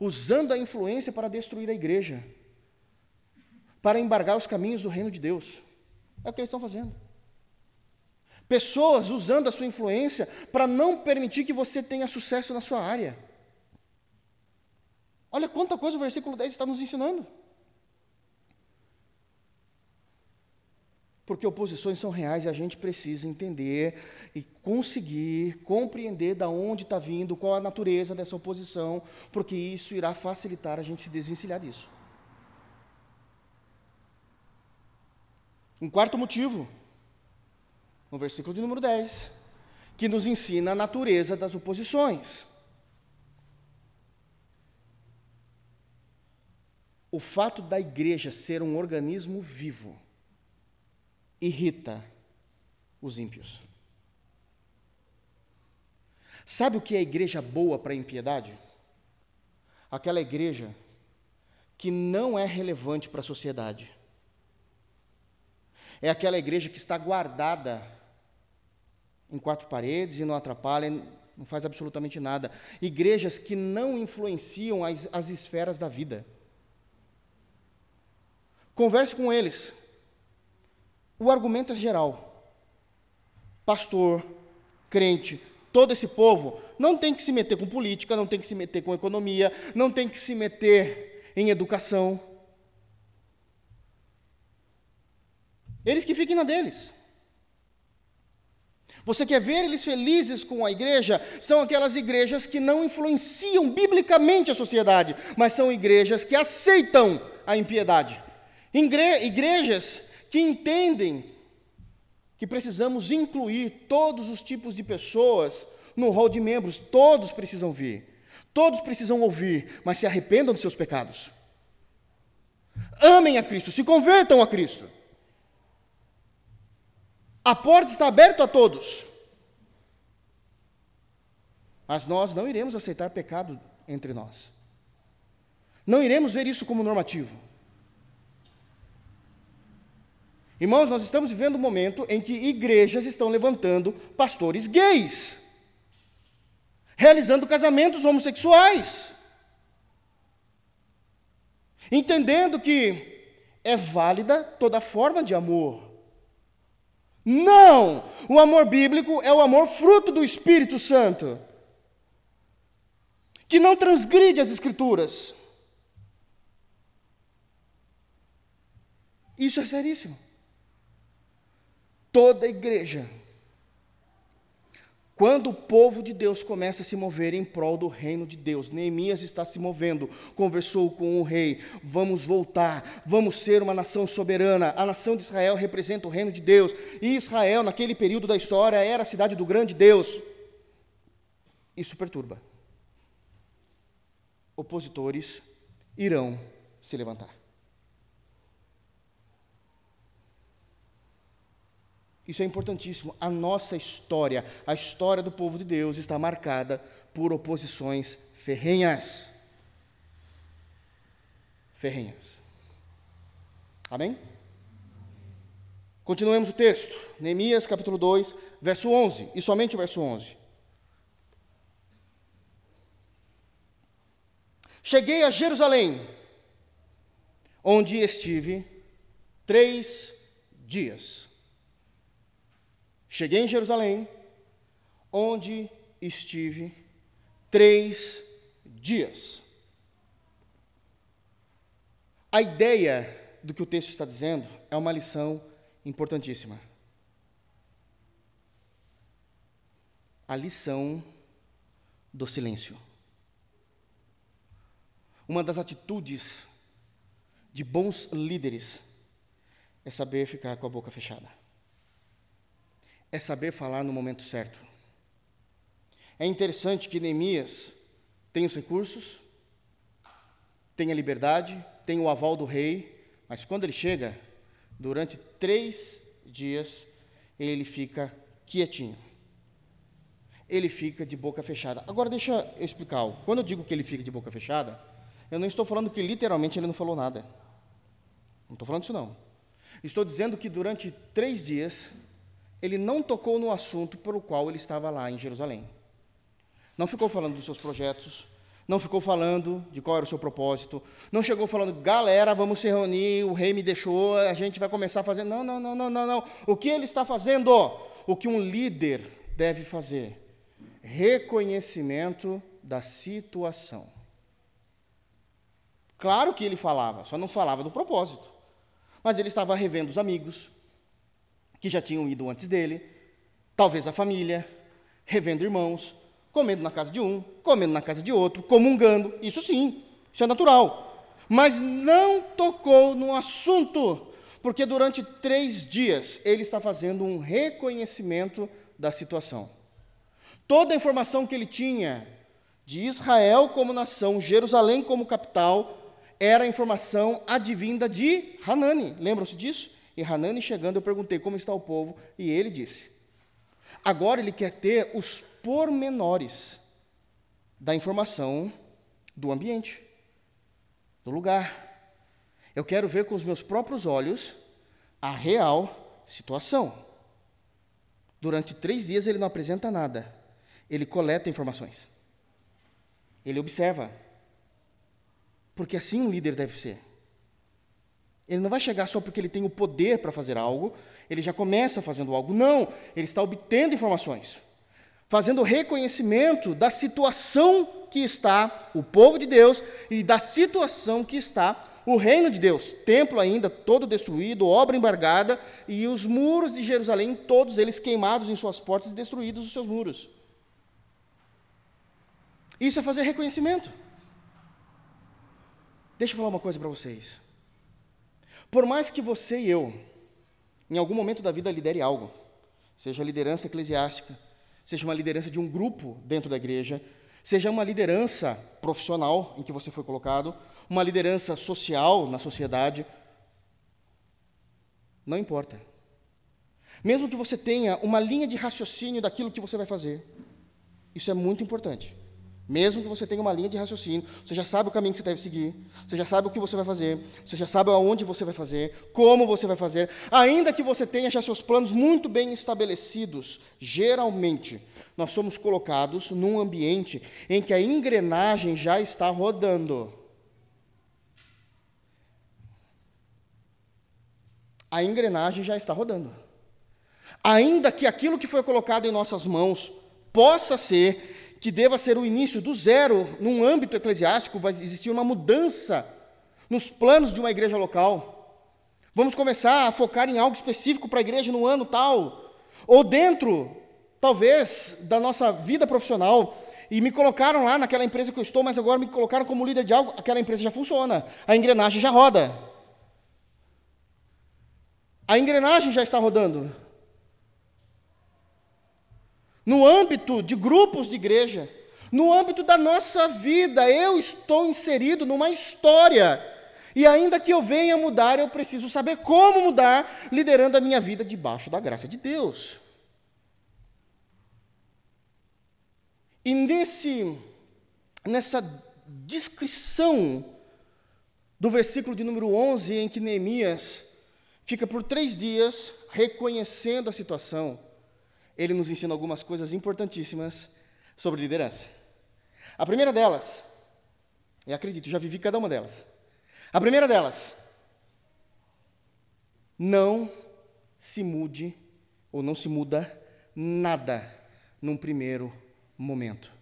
usando a influência para destruir a igreja, para embargar os caminhos do reino de Deus. É o que eles estão fazendo. Pessoas usando a sua influência para não permitir que você tenha sucesso na sua área. Olha quanta coisa o versículo 10 está nos ensinando. Porque oposições são reais e a gente precisa entender e conseguir compreender da onde está vindo, qual a natureza dessa oposição, porque isso irá facilitar a gente se desvencilhar disso. Um quarto motivo, no versículo de número 10, que nos ensina a natureza das oposições. O fato da igreja ser um organismo vivo irrita os ímpios. Sabe o que é igreja boa para a impiedade? Aquela igreja que não é relevante para a sociedade. É aquela igreja que está guardada em quatro paredes e não atrapalha, não faz absolutamente nada. Igrejas que não influenciam as, as esferas da vida. Converse com eles. O argumento é geral. Pastor, crente, todo esse povo não tem que se meter com política, não tem que se meter com economia, não tem que se meter em educação. Eles que fiquem na deles. Você quer ver eles felizes com a igreja? São aquelas igrejas que não influenciam biblicamente a sociedade, mas são igrejas que aceitam a impiedade. Igre igrejas que entendem que precisamos incluir todos os tipos de pessoas no rol de membros, todos precisam vir, todos precisam ouvir, mas se arrependam dos seus pecados. Amem a Cristo, se convertam a Cristo. A porta está aberta a todos. Mas nós não iremos aceitar pecado entre nós. Não iremos ver isso como normativo. Irmãos, nós estamos vivendo um momento em que igrejas estão levantando pastores gays, realizando casamentos homossexuais, entendendo que é válida toda forma de amor. Não! O amor bíblico é o amor fruto do Espírito Santo, que não transgride as Escrituras. Isso é seríssimo toda a igreja. Quando o povo de Deus começa a se mover em prol do reino de Deus, Neemias está se movendo, conversou com o rei, vamos voltar, vamos ser uma nação soberana. A nação de Israel representa o reino de Deus, e Israel, naquele período da história, era a cidade do grande Deus. Isso perturba. Opositores irão se levantar. Isso é importantíssimo. A nossa história, a história do povo de Deus, está marcada por oposições ferrenhas. Ferrenhas. Amém? Continuemos o texto. Neemias capítulo 2, verso 11. E somente o verso 11. Cheguei a Jerusalém, onde estive três dias. Cheguei em Jerusalém, onde estive três dias. A ideia do que o texto está dizendo é uma lição importantíssima. A lição do silêncio. Uma das atitudes de bons líderes é saber ficar com a boca fechada. É saber falar no momento certo. É interessante que Neemias tem os recursos, tem a liberdade, tem o aval do rei, mas quando ele chega, durante três dias, ele fica quietinho. Ele fica de boca fechada. Agora, deixa eu explicar algo. Quando eu digo que ele fica de boca fechada, eu não estou falando que literalmente ele não falou nada. Não estou falando isso, não. Estou dizendo que durante três dias, ele não tocou no assunto pelo qual ele estava lá em Jerusalém. Não ficou falando dos seus projetos, não ficou falando de qual era o seu propósito, não chegou falando, galera, vamos se reunir, o rei me deixou, a gente vai começar a fazer. Não, não, não, não, não, não. O que ele está fazendo? O que um líder deve fazer? Reconhecimento da situação. Claro que ele falava, só não falava do propósito. Mas ele estava revendo os amigos que já tinham ido antes dele, talvez a família, revendo irmãos, comendo na casa de um, comendo na casa de outro, comungando. Isso sim, isso é natural. Mas não tocou no assunto, porque durante três dias ele está fazendo um reconhecimento da situação. Toda a informação que ele tinha de Israel como nação, Jerusalém como capital, era informação advinda de Hanani. Lembram-se disso? E Hanani chegando, eu perguntei como está o povo, e ele disse: Agora ele quer ter os pormenores da informação do ambiente, do lugar. Eu quero ver com os meus próprios olhos a real situação. Durante três dias ele não apresenta nada, ele coleta informações, ele observa, porque assim um líder deve ser. Ele não vai chegar só porque ele tem o poder para fazer algo, ele já começa fazendo algo. Não, ele está obtendo informações, fazendo reconhecimento da situação que está o povo de Deus e da situação que está o reino de Deus. Templo ainda todo destruído, obra embargada e os muros de Jerusalém, todos eles queimados em suas portas e destruídos os seus muros. Isso é fazer reconhecimento. Deixa eu falar uma coisa para vocês. Por mais que você e eu, em algum momento da vida, lidere algo, seja liderança eclesiástica, seja uma liderança de um grupo dentro da igreja, seja uma liderança profissional em que você foi colocado, uma liderança social na sociedade, não importa. Mesmo que você tenha uma linha de raciocínio daquilo que você vai fazer, isso é muito importante. Mesmo que você tenha uma linha de raciocínio, você já sabe o caminho que você deve seguir, você já sabe o que você vai fazer, você já sabe aonde você vai fazer, como você vai fazer, ainda que você tenha já seus planos muito bem estabelecidos, geralmente nós somos colocados num ambiente em que a engrenagem já está rodando. A engrenagem já está rodando. Ainda que aquilo que foi colocado em nossas mãos possa ser que deva ser o início do zero num âmbito eclesiástico, vai existir uma mudança nos planos de uma igreja local. Vamos começar a focar em algo específico para a igreja no ano tal, ou dentro, talvez, da nossa vida profissional. E me colocaram lá naquela empresa que eu estou, mas agora me colocaram como líder de algo, aquela empresa já funciona, a engrenagem já roda. A engrenagem já está rodando no âmbito de grupos de igreja, no âmbito da nossa vida, eu estou inserido numa história. E ainda que eu venha mudar, eu preciso saber como mudar, liderando a minha vida debaixo da graça de Deus. E nesse, nessa descrição do versículo de número 11, em que Neemias fica por três dias reconhecendo a situação, ele nos ensina algumas coisas importantíssimas sobre liderança. A primeira delas, e acredito, já vivi cada uma delas. A primeira delas, não se mude ou não se muda nada num primeiro momento,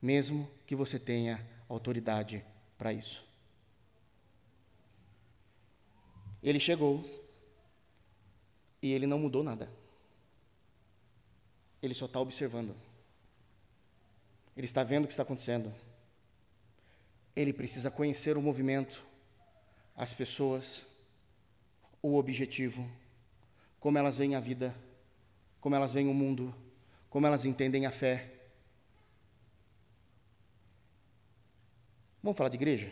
mesmo que você tenha autoridade para isso. Ele chegou e ele não mudou nada. Ele só está observando. Ele está vendo o que está acontecendo. Ele precisa conhecer o movimento, as pessoas, o objetivo, como elas veem a vida, como elas veem o mundo, como elas entendem a fé. Vamos falar de igreja?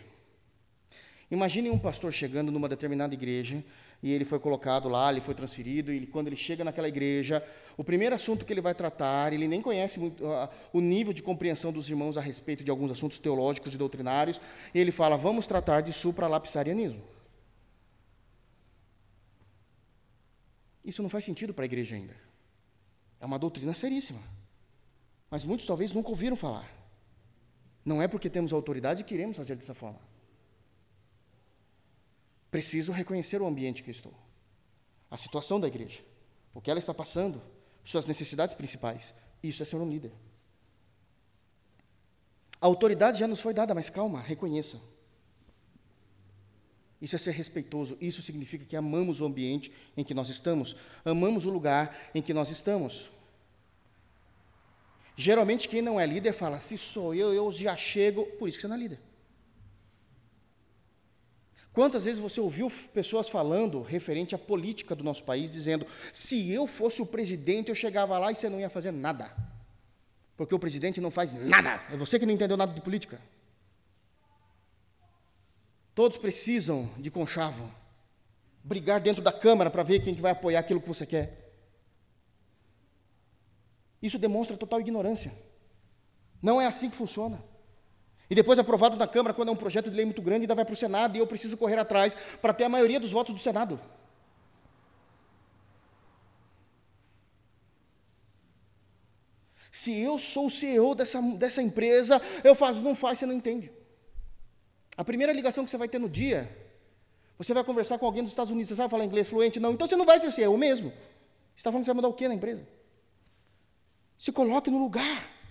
Imagine um pastor chegando numa determinada igreja e ele foi colocado lá, ele foi transferido, e quando ele chega naquela igreja, o primeiro assunto que ele vai tratar, ele nem conhece muito, uh, o nível de compreensão dos irmãos a respeito de alguns assuntos teológicos e doutrinários, e ele fala: vamos tratar de supralapsarianismo. Isso não faz sentido para a igreja ainda. É uma doutrina seríssima. Mas muitos talvez nunca ouviram falar. Não é porque temos autoridade que queremos fazer dessa forma. Preciso reconhecer o ambiente que estou, a situação da igreja, o que ela está passando, suas necessidades principais. Isso é ser um líder. A autoridade já nos foi dada, mas calma, reconheça. Isso é ser respeitoso. Isso significa que amamos o ambiente em que nós estamos, amamos o lugar em que nós estamos. Geralmente, quem não é líder fala: se sou eu, eu já chego, por isso que você não é líder. Quantas vezes você ouviu pessoas falando referente à política do nosso país, dizendo: se eu fosse o presidente, eu chegava lá e você não ia fazer nada. Porque o presidente não faz nada. É você que não entendeu nada de política. Todos precisam de conchavo. Brigar dentro da Câmara para ver quem que vai apoiar aquilo que você quer. Isso demonstra total ignorância. Não é assim que funciona. E depois aprovado na Câmara, quando é um projeto de lei muito grande, ainda vai para o Senado e eu preciso correr atrás para ter a maioria dos votos do Senado. Se eu sou o CEO dessa, dessa empresa, eu faço, não faz, você não entende. A primeira ligação que você vai ter no dia, você vai conversar com alguém dos Estados Unidos, você sabe falar inglês fluente? Não, então você não vai ser CEO mesmo. Você está falando que você vai mudar o quê na empresa? Se coloque no lugar.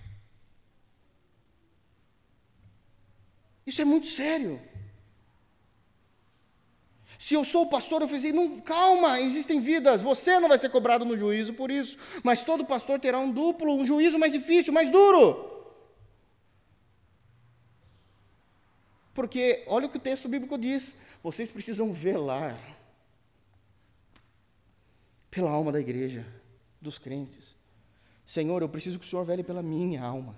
Isso é muito sério. Se eu sou o pastor, eu falei não, calma, existem vidas, você não vai ser cobrado no juízo por isso, mas todo pastor terá um duplo, um juízo mais difícil, mais duro. Porque, olha o que o texto bíblico diz: vocês precisam velar pela alma da igreja, dos crentes. Senhor, eu preciso que o Senhor vele pela minha alma.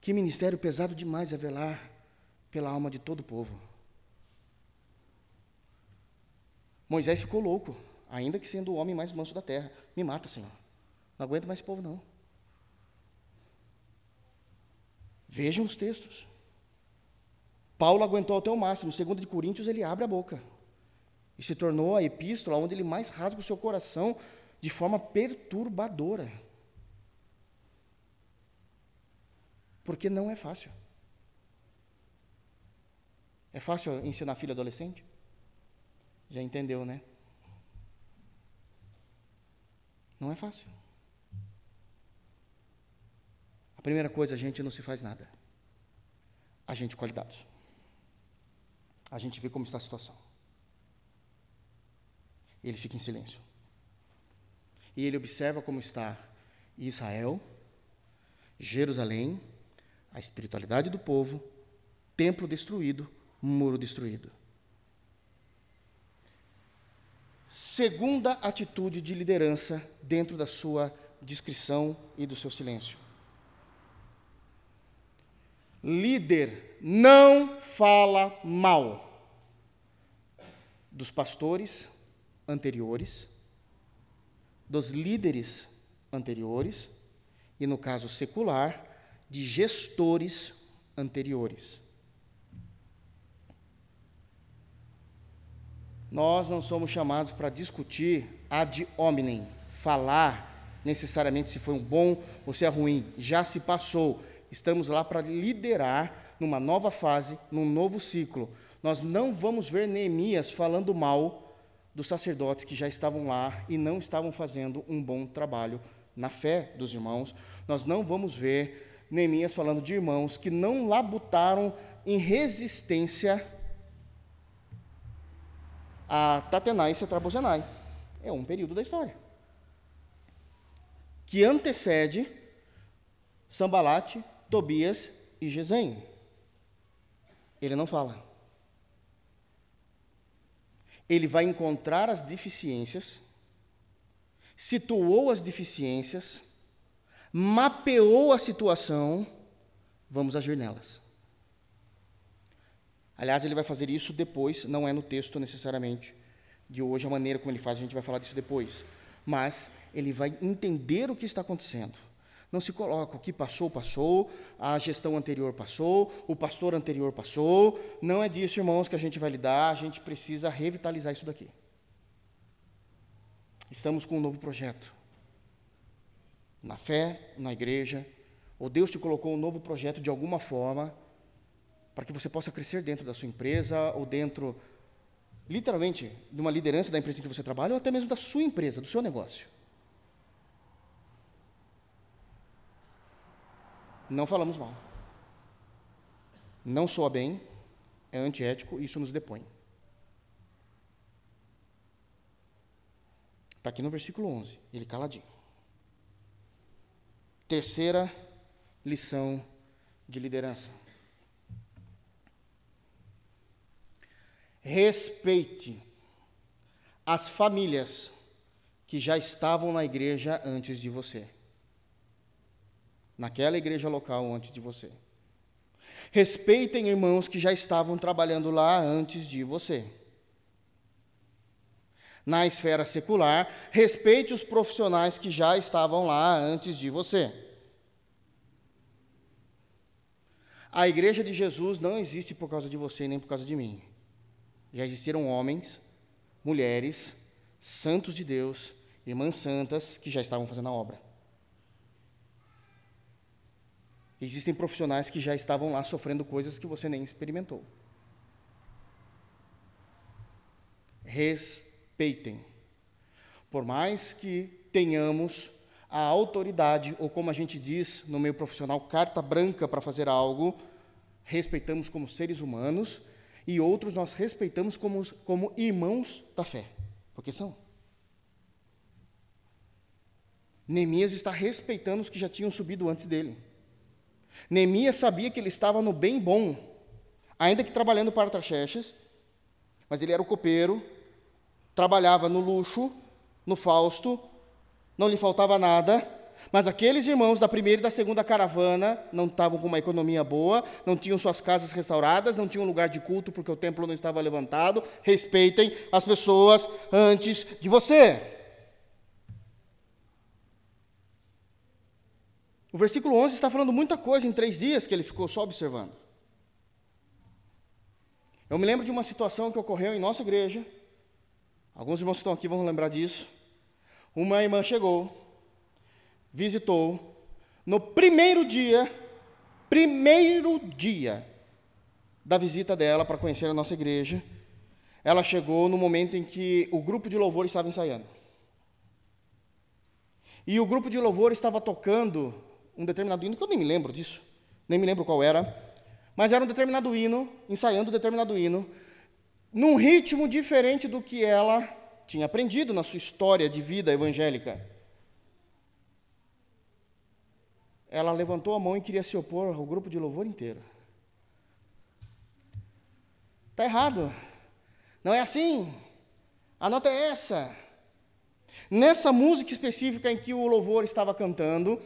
Que ministério pesado demais é velar pela alma de todo o povo. Moisés ficou louco, ainda que sendo o homem mais manso da terra. Me mata, Senhor. Não aguento mais esse povo, não. Vejam os textos. Paulo aguentou até o máximo. Segundo de Coríntios, ele abre a boca. E se tornou a epístola onde ele mais rasga o seu coração de forma perturbadora. Porque não é fácil. É fácil ensinar filho adolescente? Já entendeu, né? Não é fácil. A primeira coisa, a gente não se faz nada. A gente colhe dados. A gente vê como está a situação. Ele fica em silêncio. E ele observa como está Israel, Jerusalém a espiritualidade do povo, templo destruído, muro destruído. Segunda atitude de liderança dentro da sua descrição e do seu silêncio. Líder não fala mal dos pastores anteriores, dos líderes anteriores, e no caso secular, de gestores anteriores. Nós não somos chamados para discutir ad hominem, falar necessariamente se foi um bom ou se é ruim. Já se passou. Estamos lá para liderar numa nova fase, num novo ciclo. Nós não vamos ver Neemias falando mal dos sacerdotes que já estavam lá e não estavam fazendo um bom trabalho na fé dos irmãos. Nós não vamos ver Neemias falando de irmãos que não labutaram em resistência a Tatenai e Setrabozenai. É um período da história. Que antecede Sambalate, Tobias e Gesem. Ele não fala. Ele vai encontrar as deficiências, situou as deficiências, mapeou a situação, vamos agir nelas. Aliás, ele vai fazer isso depois, não é no texto necessariamente de hoje, a maneira como ele faz, a gente vai falar disso depois. Mas ele vai entender o que está acontecendo. Não se coloca o que passou, passou, a gestão anterior passou, o pastor anterior passou. Não é disso, irmãos, que a gente vai lidar, a gente precisa revitalizar isso daqui. Estamos com um novo projeto. Na fé, na igreja, ou Deus te colocou um novo projeto de alguma forma, para que você possa crescer dentro da sua empresa ou dentro, literalmente, de uma liderança da empresa em que você trabalha ou até mesmo da sua empresa, do seu negócio. Não falamos mal. Não soa bem, é antiético, isso nos depõe. Está aqui no versículo 11, ele caladinho. Terceira lição de liderança. Respeite as famílias que já estavam na igreja antes de você. Naquela igreja local antes de você. Respeitem irmãos que já estavam trabalhando lá antes de você. Na esfera secular, respeite os profissionais que já estavam lá antes de você. A igreja de Jesus não existe por causa de você nem por causa de mim. Já existiram homens, mulheres, santos de Deus, irmãs santas que já estavam fazendo a obra. Existem profissionais que já estavam lá sofrendo coisas que você nem experimentou. Respeitem. Por mais que tenhamos a autoridade, ou como a gente diz no meio profissional, carta branca para fazer algo, respeitamos como seres humanos e outros nós respeitamos como, como irmãos da fé, porque são. Neemias está respeitando os que já tinham subido antes dele. Neemias sabia que ele estava no bem bom, ainda que trabalhando para Taxerxes, mas ele era o copeiro, trabalhava no luxo, no Fausto, não lhe faltava nada, mas aqueles irmãos da primeira e da segunda caravana não estavam com uma economia boa, não tinham suas casas restauradas, não tinham lugar de culto porque o templo não estava levantado. Respeitem as pessoas antes de você. O versículo 11 está falando muita coisa em três dias que ele ficou só observando. Eu me lembro de uma situação que ocorreu em nossa igreja. Alguns irmãos que estão aqui vão lembrar disso. Uma irmã chegou visitou, no primeiro dia, primeiro dia da visita dela para conhecer a nossa igreja, ela chegou no momento em que o grupo de louvor estava ensaiando. E o grupo de louvor estava tocando um determinado hino, que eu nem me lembro disso, nem me lembro qual era, mas era um determinado hino, ensaiando um determinado hino, num ritmo diferente do que ela tinha aprendido na sua história de vida evangélica. ela levantou a mão e queria se opor ao grupo de louvor inteiro. Está errado. Não é assim. A nota é essa. Nessa música específica em que o louvor estava cantando,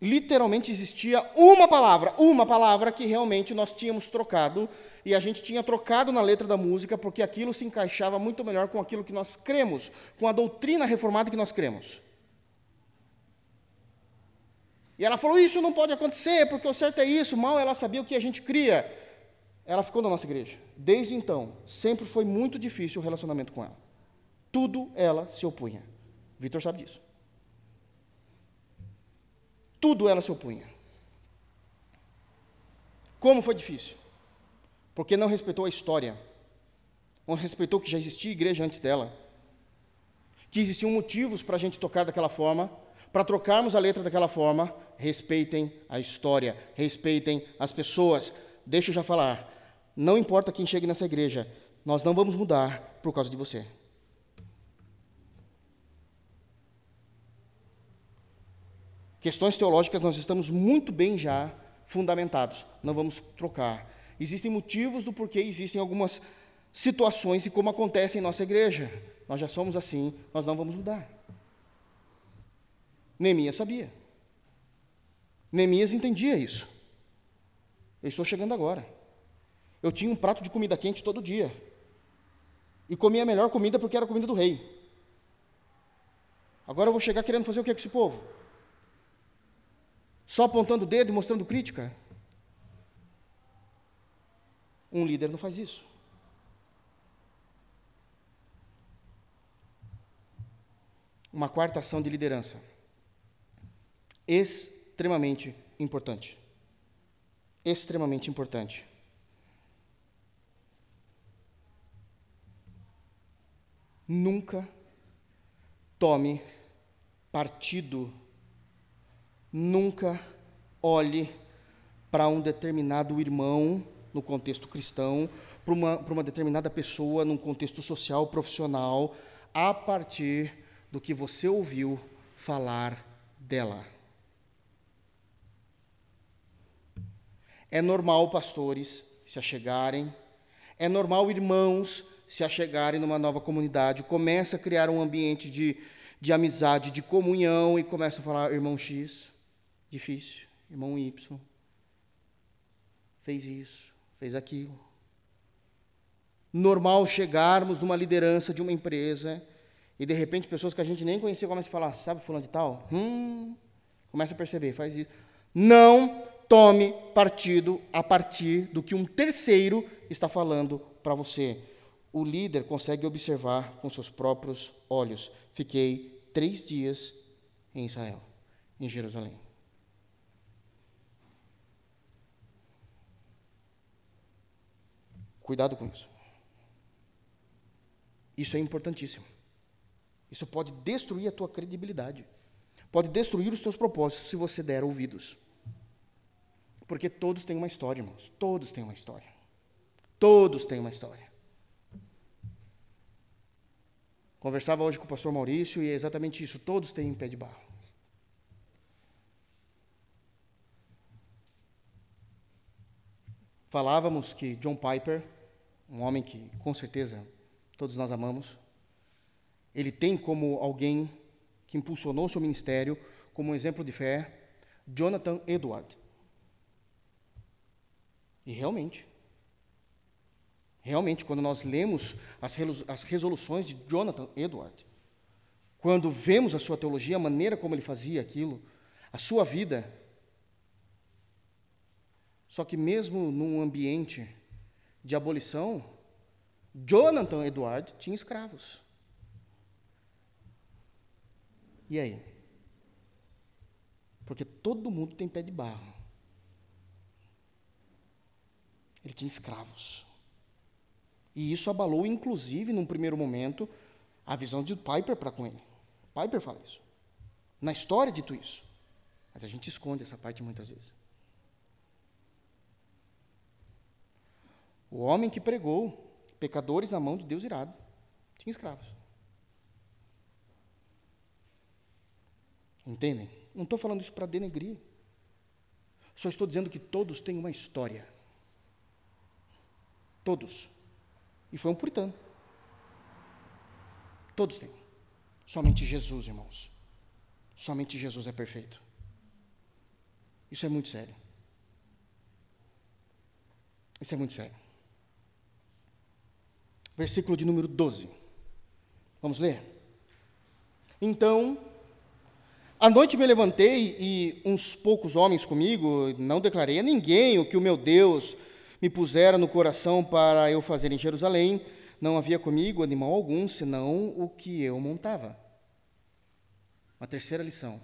literalmente existia uma palavra, uma palavra que realmente nós tínhamos trocado, e a gente tinha trocado na letra da música, porque aquilo se encaixava muito melhor com aquilo que nós cremos, com a doutrina reformada que nós cremos. E ela falou: Isso não pode acontecer, porque o certo é isso. Mal ela sabia o que a gente cria. Ela ficou na nossa igreja. Desde então, sempre foi muito difícil o relacionamento com ela. Tudo ela se opunha. Vitor sabe disso. Tudo ela se opunha. Como foi difícil? Porque não respeitou a história. Não respeitou que já existia igreja antes dela. Que existiam motivos para a gente tocar daquela forma para trocarmos a letra daquela forma, respeitem a história, respeitem as pessoas. Deixa eu já falar. Não importa quem chegue nessa igreja, nós não vamos mudar por causa de você. Questões teológicas nós estamos muito bem já fundamentados, não vamos trocar. Existem motivos do porquê existem algumas situações e como acontece em nossa igreja. Nós já somos assim, nós não vamos mudar. Neemias sabia. Neemias entendia isso. Eu estou chegando agora. Eu tinha um prato de comida quente todo dia. E comia a melhor comida porque era a comida do rei. Agora eu vou chegar querendo fazer o que com esse povo? Só apontando o dedo e mostrando crítica? Um líder não faz isso. Uma quarta ação de liderança. Extremamente importante. Extremamente importante. Nunca tome partido. Nunca olhe para um determinado irmão no contexto cristão, para uma, uma determinada pessoa num contexto social, profissional, a partir do que você ouviu falar dela. É normal pastores se achegarem, é normal irmãos se achegarem numa nova comunidade, começa a criar um ambiente de, de amizade, de comunhão, e começa a falar, irmão X, difícil, irmão Y, fez isso, fez aquilo. Normal chegarmos numa liderança de uma empresa e de repente pessoas que a gente nem conhecia começam a falar, sabe fulano de tal? Hum, começa a perceber, faz isso. Não tome partido a partir do que um terceiro está falando para você o líder consegue observar com seus próprios olhos. Fiquei três dias em Israel, em Jerusalém. Cuidado com isso. Isso é importantíssimo. Isso pode destruir a tua credibilidade. Pode destruir os teus propósitos se você der ouvidos. Porque todos têm uma história, irmãos. Todos têm uma história. Todos têm uma história. Conversava hoje com o pastor Maurício e é exatamente isso: todos têm pé de barro. Falávamos que John Piper, um homem que com certeza todos nós amamos, ele tem como alguém que impulsionou seu ministério, como um exemplo de fé, Jonathan Edward. E realmente, Realmente, quando nós lemos as resoluções de Jonathan Edward, quando vemos a sua teologia, a maneira como ele fazia aquilo, a sua vida, só que mesmo num ambiente de abolição, Jonathan Edward tinha escravos. E aí? Porque todo mundo tem pé de barro. Ele tinha escravos. E isso abalou, inclusive, num primeiro momento, a visão de Piper para com ele. Piper fala isso. Na história, dito isso. Mas a gente esconde essa parte muitas vezes. O homem que pregou pecadores na mão de Deus irado tinha escravos. Entendem? Não estou falando isso para denegrir. Só estou dizendo que todos têm uma história. Todos. E foi um puritano. Todos têm. Somente Jesus, irmãos. Somente Jesus é perfeito. Isso é muito sério. Isso é muito sério. Versículo de número 12. Vamos ler? Então, à noite me levantei e uns poucos homens comigo, não declarei a ninguém o que o meu Deus me pusera no coração para eu fazer em Jerusalém, não havia comigo animal algum, senão o que eu montava. Uma terceira lição.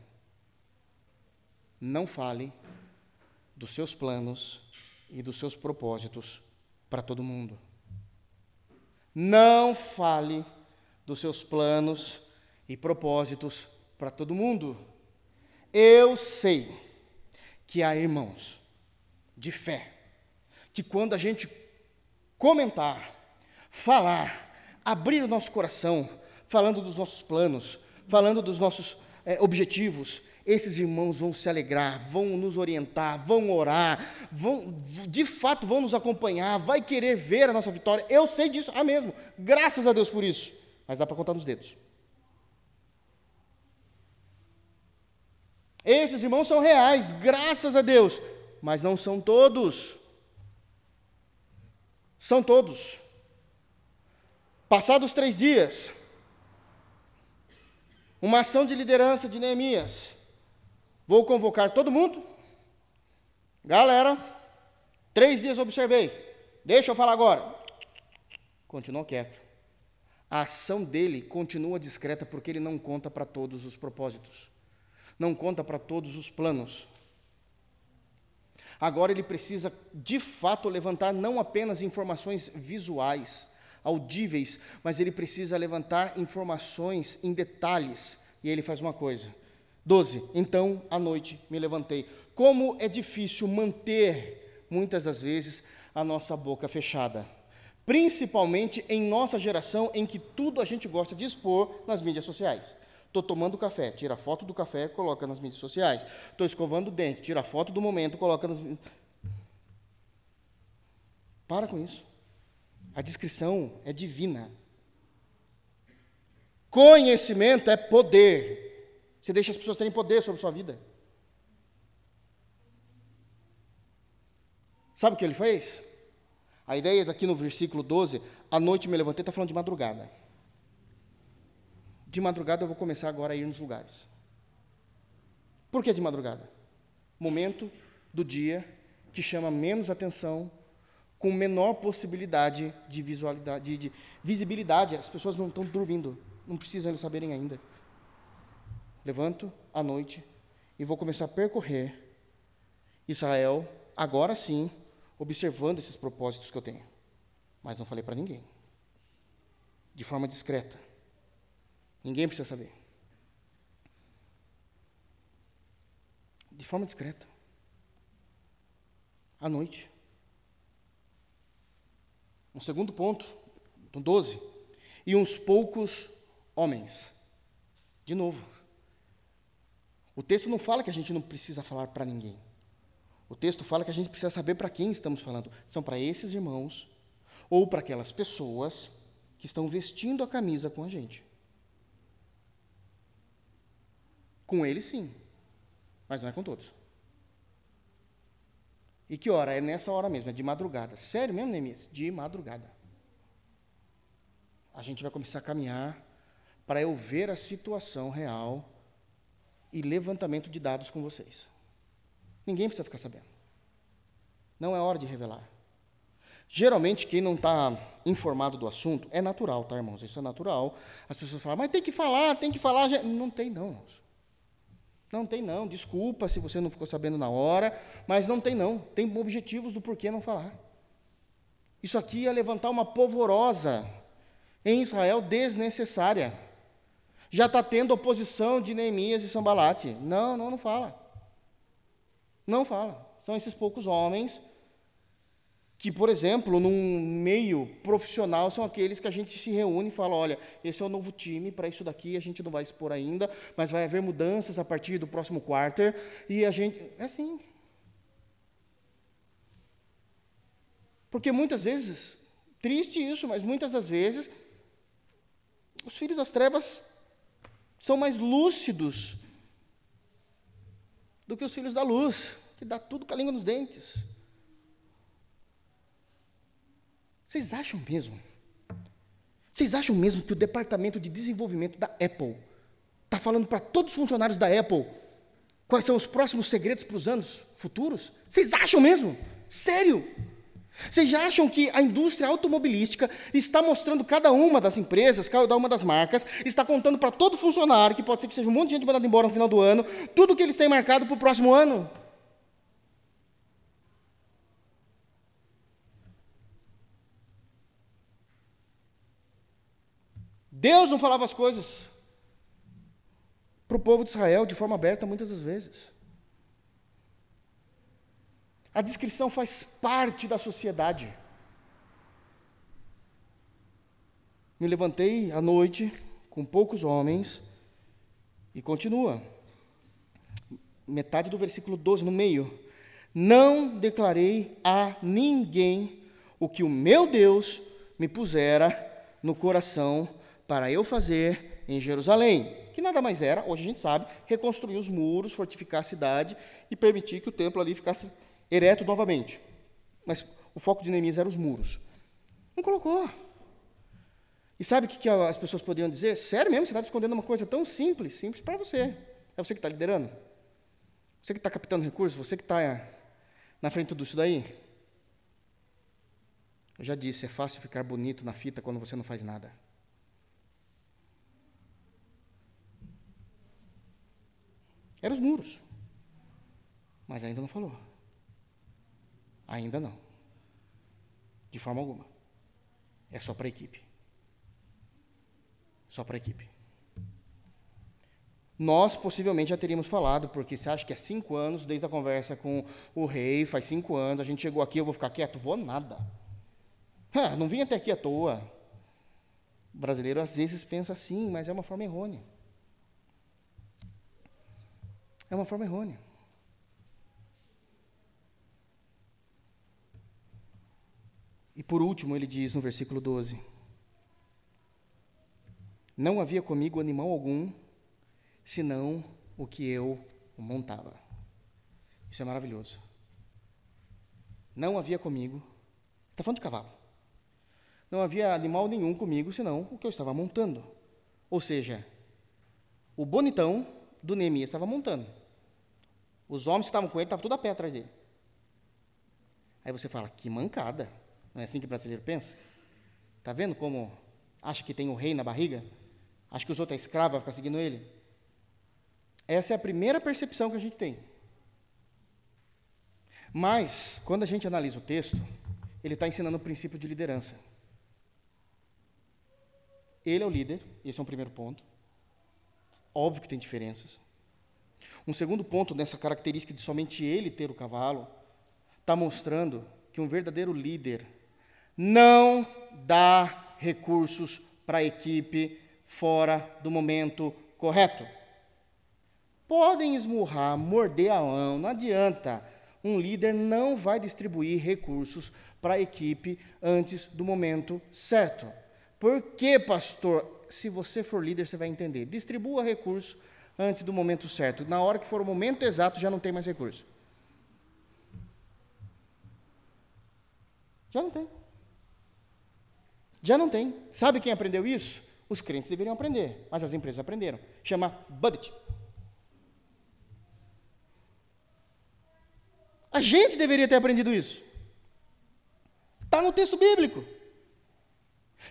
Não fale dos seus planos e dos seus propósitos para todo mundo. Não fale dos seus planos e propósitos para todo mundo. Eu sei que há irmãos de fé que quando a gente comentar, falar, abrir o nosso coração, falando dos nossos planos, falando dos nossos é, objetivos, esses irmãos vão se alegrar, vão nos orientar, vão orar, vão, de fato vão nos acompanhar, vai querer ver a nossa vitória. Eu sei disso, ah mesmo. Graças a Deus por isso. Mas dá para contar nos dedos. Esses irmãos são reais, graças a Deus, mas não são todos. São todos. Passados três dias, uma ação de liderança de Neemias. Vou convocar todo mundo. Galera, três dias observei. Deixa eu falar agora. Continuou quieto. A ação dele continua discreta porque ele não conta para todos os propósitos. Não conta para todos os planos. Agora ele precisa, de fato, levantar não apenas informações visuais, audíveis, mas ele precisa levantar informações em detalhes. E ele faz uma coisa: 12. Então, à noite, me levantei. Como é difícil manter, muitas das vezes, a nossa boca fechada. Principalmente em nossa geração, em que tudo a gente gosta de expor nas mídias sociais. Estou tomando café, tira foto do café, coloca nas mídias sociais. Estou escovando o dente, tira foto do momento, coloca nas. Para com isso. A descrição é divina. Conhecimento é poder. Você deixa as pessoas terem poder sobre sua vida. Sabe o que ele fez? A ideia daqui no versículo 12, à noite me levantei, está falando de madrugada. De madrugada eu vou começar agora a ir nos lugares. Por que de madrugada? Momento do dia que chama menos atenção, com menor possibilidade de de, de visibilidade. As pessoas não estão dormindo, não precisam eles saberem ainda levanto à noite e vou começar a percorrer Israel, agora sim, observando esses propósitos que eu tenho. Mas não falei para ninguém. De forma discreta. Ninguém precisa saber. De forma discreta. À noite. Um segundo ponto, no 12. E uns poucos homens. De novo. O texto não fala que a gente não precisa falar para ninguém. O texto fala que a gente precisa saber para quem estamos falando. São para esses irmãos ou para aquelas pessoas que estão vestindo a camisa com a gente. Com eles, sim, mas não é com todos. E que hora? É nessa hora mesmo, é de madrugada. Sério mesmo, Neemias? De madrugada. A gente vai começar a caminhar para eu ver a situação real e levantamento de dados com vocês. Ninguém precisa ficar sabendo. Não é hora de revelar. Geralmente, quem não está informado do assunto, é natural, tá, irmãos? Isso é natural. As pessoas falam, mas tem que falar, tem que falar. Não tem, não, irmãos. Não tem, não. Desculpa se você não ficou sabendo na hora, mas não tem, não. Tem objetivos do porquê não falar. Isso aqui é levantar uma polvorosa em Israel desnecessária já está tendo oposição de Neemias e Sambalate. Não, não, não fala. Não fala. São esses poucos homens que, por exemplo, num meio profissional, são aqueles que a gente se reúne e fala: olha, esse é o novo time, para isso daqui a gente não vai expor ainda, mas vai haver mudanças a partir do próximo quarter, e a gente. É assim. Porque muitas vezes, triste isso, mas muitas das vezes, os filhos das trevas são mais lúcidos do que os filhos da luz, que dá tudo com a língua nos dentes. Vocês acham mesmo? Vocês acham mesmo que o departamento de desenvolvimento da Apple está falando para todos os funcionários da Apple quais são os próximos segredos para os anos futuros? Vocês acham mesmo? Sério? Vocês já acham que a indústria automobilística está mostrando cada uma das empresas, cada uma das marcas, está contando para todo funcionário, que pode ser que seja um monte de gente mandada embora no final do ano, tudo que eles têm marcado para o próximo ano? Deus não falava as coisas para o povo de Israel de forma aberta muitas das vezes. A descrição faz parte da sociedade. Me levantei à noite com poucos homens e continua. metade do versículo 12, no meio. Não declarei a ninguém o que o meu Deus me pusera no coração para eu fazer em Jerusalém, que nada mais era, hoje a gente sabe, reconstruir os muros, fortificar a cidade e permitir que o templo ali ficasse ereto novamente. Mas o foco de Neemias era os muros. Não colocou. E sabe o que, as pessoas poderiam dizer? Sério mesmo, você estava escondendo uma coisa tão simples, simples para você. É você que está liderando? Você que está captando recursos? Você que está na frente disso daí? Eu já disse, é fácil ficar bonito na fita quando você não faz nada. Eram os muros. Mas ainda não falou. Ainda não. De forma alguma. É só para a equipe. Só para a equipe. Nós possivelmente já teríamos falado, porque você acha que é cinco anos desde a conversa com o rei, faz cinco anos, a gente chegou aqui, eu vou ficar quieto? Vou nada. Não vim até aqui à toa. O brasileiro às vezes pensa assim, mas é uma forma errônea. É uma forma errônea. E por último, ele diz no versículo 12: Não havia comigo animal algum, senão o que eu montava. Isso é maravilhoso. Não havia comigo, está falando de cavalo. Não havia animal nenhum comigo, senão o que eu estava montando. Ou seja, o bonitão do Neemias estava montando. Os homens que estavam com ele estavam tudo a pé atrás dele. Aí você fala, que mancada. Não é assim que o brasileiro pensa? Está vendo como acha que tem o rei na barriga? Acha que os outros é escravo, vai ficar seguindo ele? Essa é a primeira percepção que a gente tem. Mas, quando a gente analisa o texto, ele está ensinando o princípio de liderança. Ele é o líder, esse é um primeiro ponto. Óbvio que tem diferenças. Um segundo ponto nessa característica de somente ele ter o cavalo, está mostrando que um verdadeiro líder não dá recursos para a equipe fora do momento correto. Podem esmurrar, morder a mão, não adianta. Um líder não vai distribuir recursos para a equipe antes do momento certo. Por que, pastor? Se você for líder, você vai entender. Distribua recursos antes do momento certo. Na hora que for o momento exato, já não tem mais recurso. Já não tem. Já não tem. Sabe quem aprendeu isso? Os crentes deveriam aprender, mas as empresas aprenderam. Chama budget. A gente deveria ter aprendido isso. Está no texto bíblico.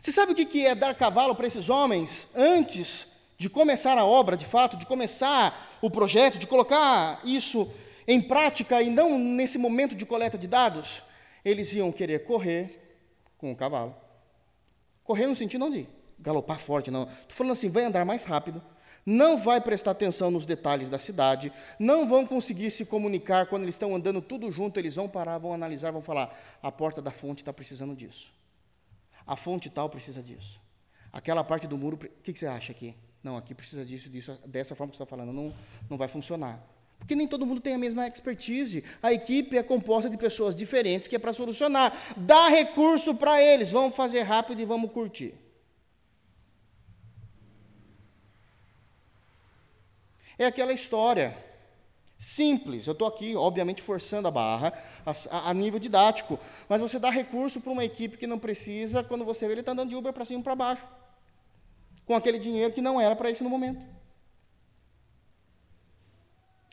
Você sabe o que é dar cavalo para esses homens antes de começar a obra, de fato, de começar o projeto, de colocar isso em prática e não nesse momento de coleta de dados? Eles iam querer correr com o cavalo Correr no sentido não de galopar forte, não. Estou falando assim, vai andar mais rápido, não vai prestar atenção nos detalhes da cidade, não vão conseguir se comunicar quando eles estão andando tudo junto, eles vão parar, vão analisar, vão falar: a porta da fonte está precisando disso. A fonte tal precisa disso. Aquela parte do muro, o que, que, você acha aqui? Não, aqui precisa disso, disso, dessa forma que você está falando, não, não vai funcionar. Porque nem todo mundo tem a mesma expertise. A equipe é composta de pessoas diferentes que é para solucionar. Dá recurso para eles, vamos fazer rápido e vamos curtir. É aquela história simples. Eu estou aqui, obviamente, forçando a barra a, a, nível didático, mas você dá recurso para uma equipe que não precisa, quando você vê ele está andando de Uber para cima e para baixo, com aquele dinheiro que não era para isso no momento.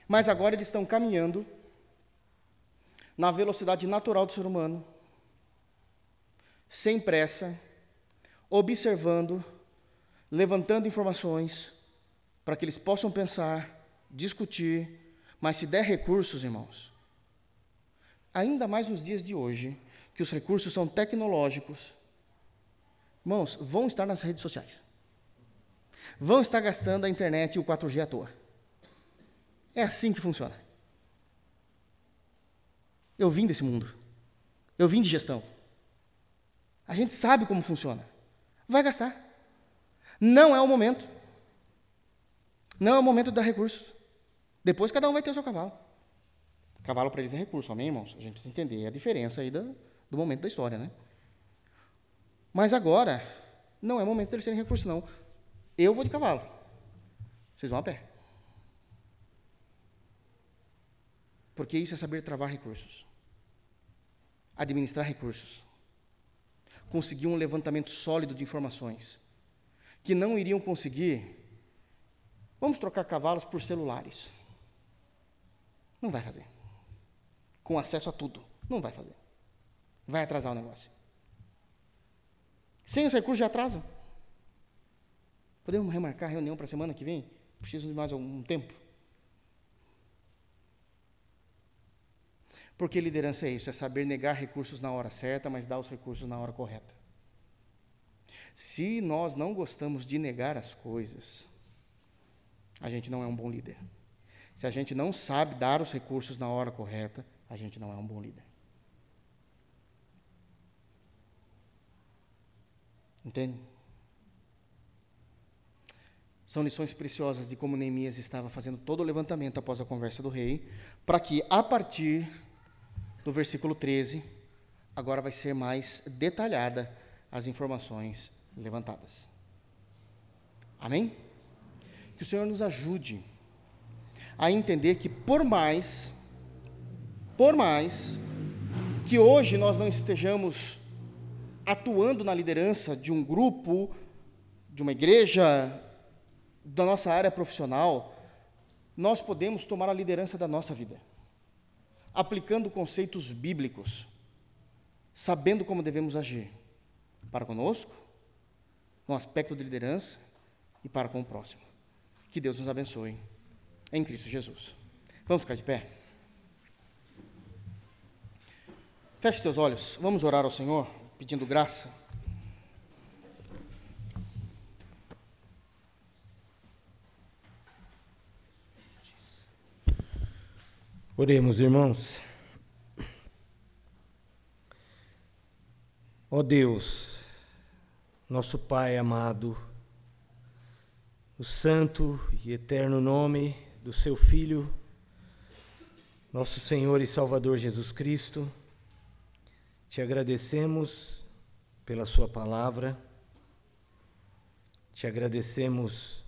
Mas agora eles estão caminhando na velocidade natural do ser humano, sem pressa, observando, levantando informações, para que eles possam pensar, discutir, mas se der recursos, irmãos, ainda mais nos dias de hoje, que os recursos são tecnológicos, irmãos, vão estar nas redes sociais, vão estar gastando a internet e o 4G à toa. É assim que funciona. Eu vim desse mundo. Eu vim de gestão. A gente sabe como funciona. Vai gastar. Não é o momento. Não é o momento de dar recursos. Depois cada um vai ter o seu cavalo. Cavalo para eles é recurso, amém, irmãos? A gente precisa entender a diferença aí do, do momento da história, né? Mas agora, não é momento deles serem recurso, não. Eu vou de cavalo. Vocês vão a pé. Porque isso é saber travar recursos, administrar recursos, conseguir um levantamento sólido de informações, que não iriam conseguir. Vamos trocar cavalos por celulares. Não vai fazer. Com acesso a tudo. Não vai fazer. Vai atrasar o negócio. Sem os recursos já atrasam. Podemos remarcar a reunião para a semana que vem? Preciso de mais algum tempo? Porque liderança é isso, é saber negar recursos na hora certa, mas dar os recursos na hora correta. Se nós não gostamos de negar as coisas, a gente não é um bom líder. Se a gente não sabe dar os recursos na hora correta, a gente não é um bom líder. Entende? São lições preciosas de como Neemias estava fazendo todo o levantamento após a conversa do rei, para que a partir no versículo 13, agora vai ser mais detalhada as informações levantadas. Amém? Que o Senhor nos ajude a entender que por mais, por mais que hoje nós não estejamos atuando na liderança de um grupo, de uma igreja, da nossa área profissional, nós podemos tomar a liderança da nossa vida aplicando conceitos bíblicos, sabendo como devemos agir para conosco, no aspecto de liderança e para com o próximo. Que Deus nos abençoe em Cristo Jesus. Vamos ficar de pé? Feche teus olhos, vamos orar ao Senhor, pedindo graça. Oremos, irmãos. Ó Deus, nosso Pai amado, o santo e eterno nome do seu Filho, nosso Senhor e Salvador Jesus Cristo, te agradecemos pela Sua palavra, te agradecemos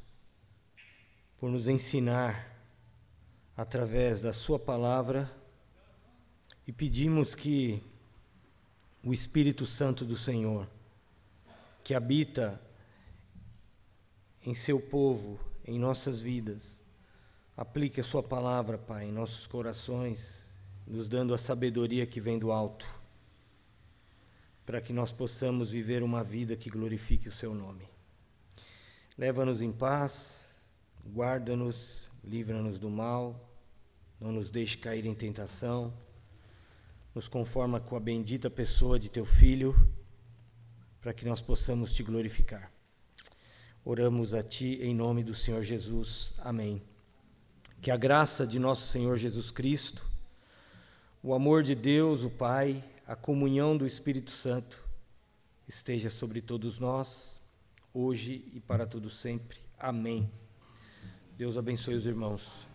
por nos ensinar através da Sua palavra e pedimos que o Espírito Santo do Senhor, que habita em Seu povo, em nossas vidas, aplique a Sua palavra, Pai, em nossos corações, nos dando a sabedoria que vem do alto, para que nós possamos viver uma vida que glorifique o Seu nome. Leva-nos em paz, guarda-nos, livra-nos do mal não nos deixe cair em tentação, nos conforma com a bendita pessoa de teu Filho, para que nós possamos te glorificar. Oramos a ti em nome do Senhor Jesus. Amém. Que a graça de nosso Senhor Jesus Cristo, o amor de Deus, o Pai, a comunhão do Espírito Santo esteja sobre todos nós, hoje e para todo sempre. Amém. Deus abençoe os irmãos.